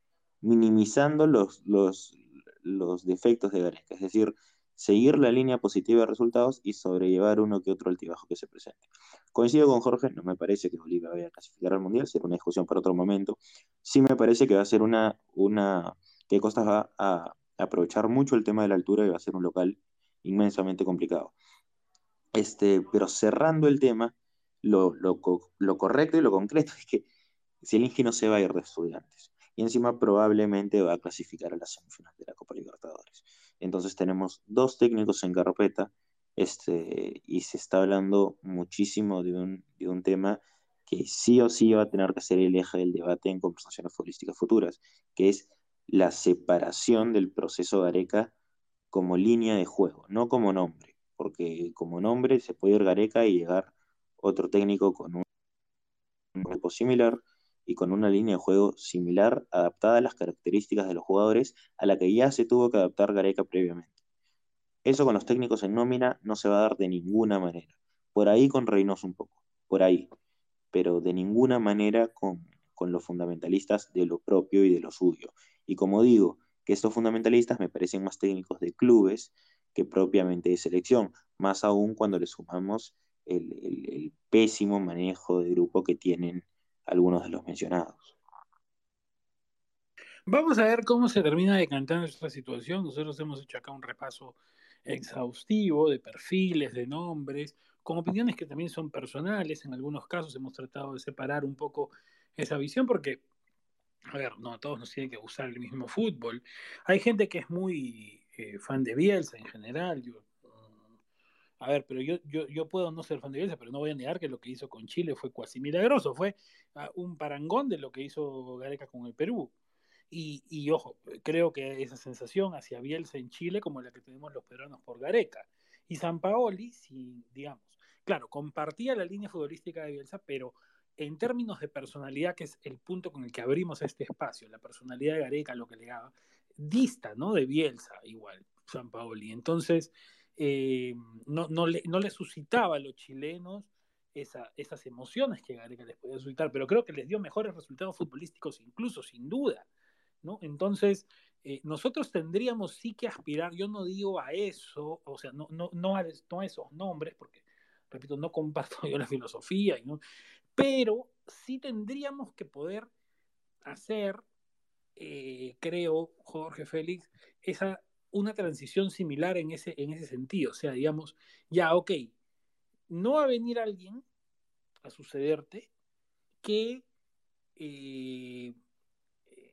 Speaker 3: minimizando los, los, los defectos de Gareca, es decir, seguir la línea positiva de resultados y sobrellevar uno que otro altibajo que se presente. Coincido con Jorge, no me parece que Bolivia vaya a clasificar al Mundial, será una discusión para otro momento. Sí me parece que va a ser una, una que Costa va a aprovechar mucho el tema de la altura y va a ser un local inmensamente complicado. Este, pero cerrando el tema, lo, lo, lo correcto y lo concreto es que Zielinski no se va a ir de estudiantes. Y encima probablemente va a clasificar a la semifinal de la Copa Libertadores. Entonces tenemos dos técnicos en carpeta este, y se está hablando muchísimo de un, de un tema que sí o sí va a tener que ser el eje del debate en conversaciones futbolísticas futuras, que es la separación del proceso Gareca como línea de juego, no como nombre, porque como nombre se puede ir Gareca y llegar otro técnico con un grupo similar y con una línea de juego similar, adaptada a las características de los jugadores, a la que ya se tuvo que adaptar Gareca previamente. Eso con los técnicos en nómina no se va a dar de ninguna manera. Por ahí con Reynoso un poco, por ahí, pero de ninguna manera con, con los fundamentalistas de lo propio y de lo suyo. Y como digo, que estos fundamentalistas me parecen más técnicos de clubes que propiamente de selección, más aún cuando le sumamos el, el pésimo manejo de grupo que tienen algunos de los mencionados.
Speaker 1: Vamos a ver cómo se termina decantando esta situación. Nosotros hemos hecho acá un repaso exhaustivo de perfiles, de nombres, con opiniones que también son personales. En algunos casos hemos tratado de separar un poco esa visión porque, a ver, no todos nos tienen que gustar el mismo fútbol. Hay gente que es muy eh, fan de Bielsa en general. Yo a ver, pero yo, yo, yo puedo no ser fan de Bielsa, pero no voy a negar que lo que hizo con Chile fue cuasi milagroso, fue ah, un parangón de lo que hizo Gareca con el Perú. Y, y, ojo, creo que esa sensación hacia Bielsa en Chile como la que tenemos los peruanos por Gareca. Y San Paoli, si, digamos, claro, compartía la línea futbolística de Bielsa, pero en términos de personalidad, que es el punto con el que abrimos este espacio, la personalidad de Gareca, lo que le daba, dista, ¿no? De Bielsa, igual, San Paoli. Entonces, eh, no, no, le, no, le, suscitaba a los chilenos esa, esas emociones que Gareca les podía suscitar, pero creo que les dio mejores resultados futbolísticos incluso, sin duda. ¿no? Entonces, eh, nosotros tendríamos sí que aspirar, yo no digo a eso, o sea, no, no, no, a, no esos nombres, porque, repito, no comparto yo la filosofía, pero sí tendríamos que poder hacer, eh, creo, Jorge Félix, esa una transición similar en ese, en ese sentido. O sea, digamos, ya, ok, no va a venir alguien a sucederte que eh,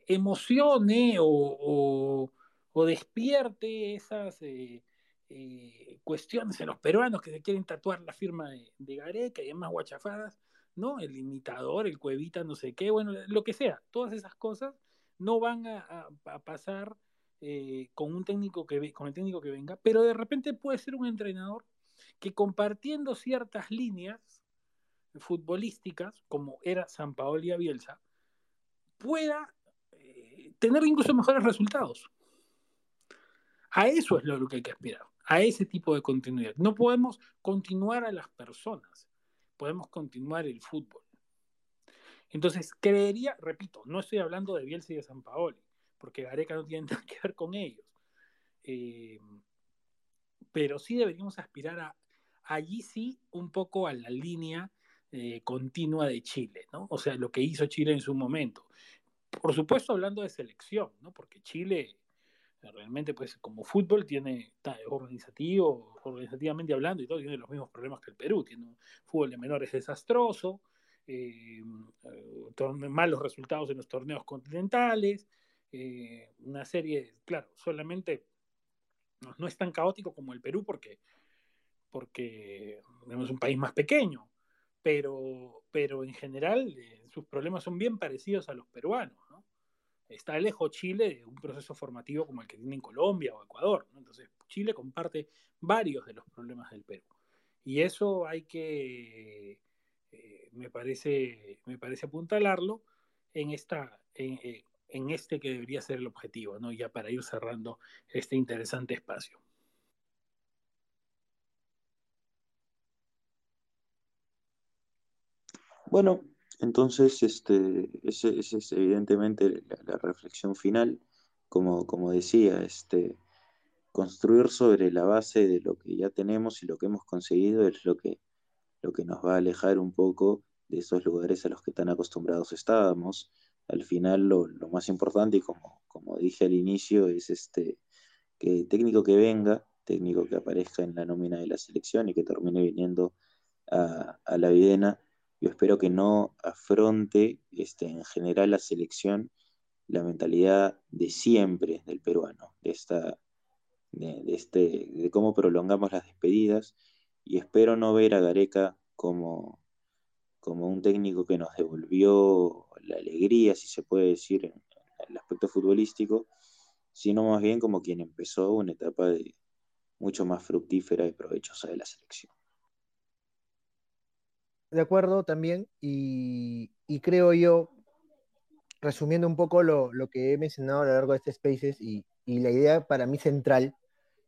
Speaker 1: emocione o, o, despierte esas eh, eh, cuestiones en los peruanos que se quieren tatuar la firma de, Gareca y demás guachafadas, ¿no? El imitador, el cuevita, no sé qué, bueno, lo que sea, todas esas cosas no van a, a pasar eh, con un técnico que con el técnico que venga, pero de repente puede ser un entrenador que compartiendo ciertas líneas futbolísticas, como era San Paolo y Bielsa, pueda eh, tener incluso mejores resultados. A eso es lo que hay que aspirar, a ese tipo de continuidad. No podemos continuar a las personas, podemos continuar el fútbol. Entonces, creería, repito, no estoy hablando de Bielsa y de San Paoli, porque Gareca no tiene nada que ver con ellos. Eh, pero sí deberíamos aspirar a, allí sí, un poco a la línea eh, continua de Chile, ¿no? O sea, lo que hizo Chile en su momento. Por supuesto, hablando de selección, ¿no? Porque Chile realmente, pues, como fútbol tiene, organizativo, organizativamente hablando y todo, tiene los mismos problemas que el Perú. Tiene un fútbol de menores desastroso, eh, malos resultados en los torneos continentales, eh, una serie, claro, solamente no, es tan caótico como el Perú porque, porque es un país más pequeño, pero, pero en general eh, sus problemas son bien parecidos a los peruanos. ¿no? Está lejos Chile de un proceso formativo como el que tiene en Colombia o Ecuador. Entonces, Chile comparte varios de los problemas del Perú. Y eso hay que, eh, me, parece, me parece apuntalarlo en esta, este que debería ser el objetivo, ¿no? Ya para ir cerrando este interesante espacio.
Speaker 3: Bueno, entonces este, esa es evidentemente la, reflexión final. como, como decía, este, construir sobre la base de lo que ya tenemos y lo que hemos conseguido es lo que, lo que nos va a alejar un poco de esos lugares a los que tan acostumbrados estábamos. Al final lo, más importante, y como, como dije al inicio, es este, que técnico que venga, técnico que aparezca en la nómina de la selección y que termine viniendo a, la Videna, yo espero que no afronte este, en general la selección la mentalidad de siempre del peruano, de, esta, de, este, de cómo prolongamos las despedidas, y espero no ver a Gareca como, como un técnico que nos devolvió la alegría, si se puede decir, en, el aspecto futbolístico, sino más bien como quien empezó una etapa mucho más fructífera y provechosa de la selección.
Speaker 2: De acuerdo también, y, creo yo, resumiendo un poco lo, que he mencionado a lo largo de este Spaces y, la idea para mí central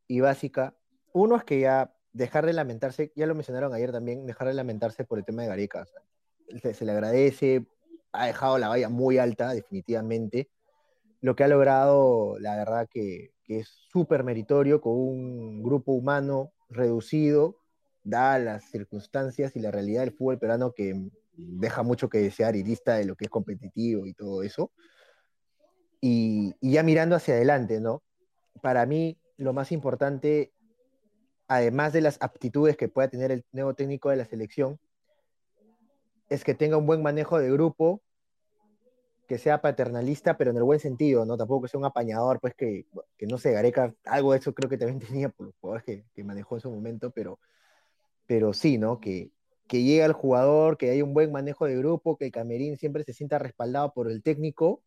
Speaker 2: y básica, uno es que ya dejar de lamentarse, ya lo mencionaron ayer también, dejar de lamentarse por el tema de Gareca. se, le agradece, ha dejado la valla muy alta, definitivamente. Lo que ha logrado, la verdad que, es súper meritorio, con un grupo humano reducido, dadas las circunstancias y la realidad del fútbol peruano que deja mucho que desear y lista de lo que es competitivo y todo eso. Y, ya mirando hacia adelante, ¿no? Para mí, lo más importante, además de las aptitudes que pueda tener el nuevo técnico de la selección, es que tenga un buen manejo de grupo, que sea paternalista, pero en el buen sentido, ¿no? Tampoco que sea un apañador, pues que, que no sé, Gareca, algo de eso creo que también tenía por los jugadores que, manejó en su momento, pero, pero sí, ¿no? Que, que llegue al jugador, que haya un buen manejo de grupo, que el camerín siempre se sienta respaldado por el técnico.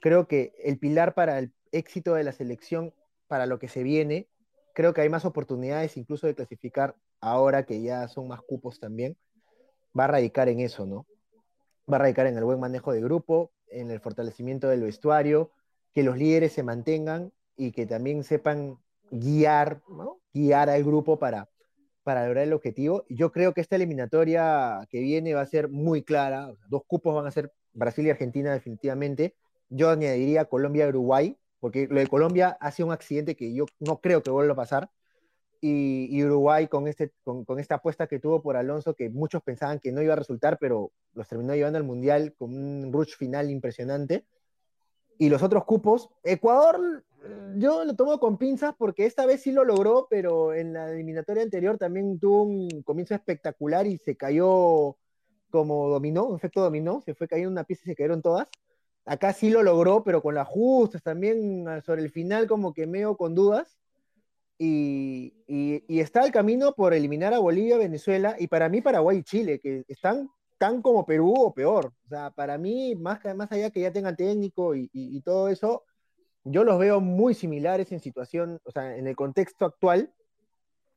Speaker 2: Creo que el pilar para el éxito de la selección, para lo que se viene, creo que hay más oportunidades incluso de clasificar ahora que ya son más cupos también, va a radicar en eso, ¿no? Va a radicar en el buen manejo de grupo, en el fortalecimiento del vestuario, que los líderes se mantengan y que también sepan guiar, guiar al grupo para, para lograr el objetivo. Yo creo que esta eliminatoria que viene va a ser muy clara. dos cupos van a ser Brasil y Argentina definitivamente. Yo añadiría Colombia y Uruguay, porque lo de Colombia ha sido un accidente que yo no creo que vuelva a pasar. Y, Uruguay con, este, con, esta apuesta que tuvo por Alonso, que muchos pensaban que no iba a resultar, pero los terminó llevando al Mundial con un rush final impresionante. Y los otros cupos, Ecuador, yo lo tomo con pinzas porque esta vez sí lo logró, pero en la eliminatoria anterior también tuvo un comienzo espectacular y se cayó como dominó, un efecto dominó, se fue cayendo una pieza y se cayeron todas. Acá sí lo logró, pero con las justas también sobre el final como que medio con dudas y, está el camino por eliminar a Bolivia, Venezuela y para mí Paraguay y Chile, que están tan como Perú o peor. O sea, para mí, más, más allá que ya tengan técnico y, todo eso, yo los veo muy similares en situación, o sea, en el contexto actual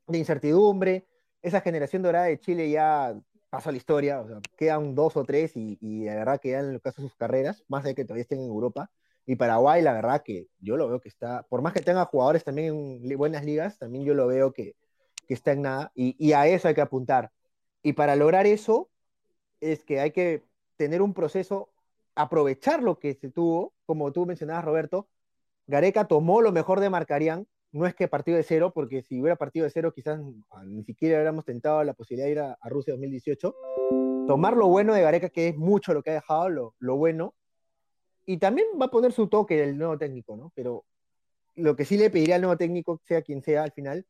Speaker 2: de incertidumbre. Esa generación dorada de Chile ya pasó a la historia, o sea, quedan dos o tres y, y de verdad quedan en el caso de sus carreras, más de que todavía estén en Europa. Y Paraguay, la verdad que yo lo veo que está, por más que tenga jugadores también en buenas ligas, también yo lo veo que, que está en nada. Y, y, a eso hay que apuntar. Y para lograr eso, es que hay que tener un proceso, aprovechar lo que se tuvo, como tú mencionabas, Roberto. Gareca tomó lo mejor de Marcarián, no es que partido de cero, porque si hubiera partido de cero, quizás ni siquiera hubiéramos tentado la posibilidad de ir a, Rusia 2018. Tomar lo bueno de Gareca, que es mucho lo que ha dejado, lo, bueno, y también va a poner su toque el nuevo técnico, ¿no? Pero lo que sí le pediría al nuevo técnico, sea quien sea al final,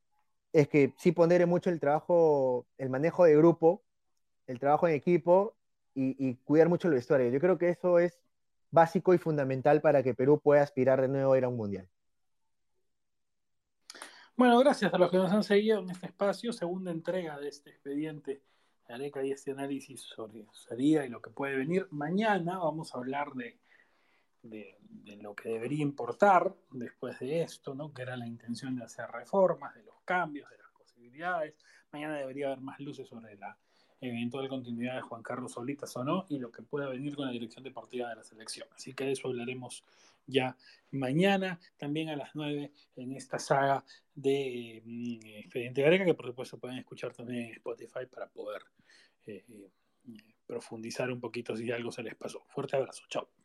Speaker 2: es que sí poner mucho el trabajo, el manejo de grupo, el trabajo en equipo y, cuidar mucho el vestuario. Yo creo que eso es básico y fundamental para que Perú pueda aspirar de nuevo a ir a un mundial.
Speaker 1: Bueno, gracias a los que nos han seguido en este espacio, segunda entrega de este expediente Areca y este análisis sobre salida y lo que puede venir. Mañana vamos a hablar de de, lo que debería importar después de esto, ¿no? que era la intención de hacer reformas, de los cambios, de las posibilidades. Mañana debería haber más luces sobre la eventual continuidad de Juan Carlos Solitas o no, y lo que pueda venir con la dirección deportiva de la selección. Así que de eso hablaremos ya mañana, también a las 9 en esta saga de mm, Expediente Gareca, que por supuesto pueden escuchar también en Spotify para poder eh, eh, profundizar un poquito si algo se les pasó. Fuerte abrazo, chao.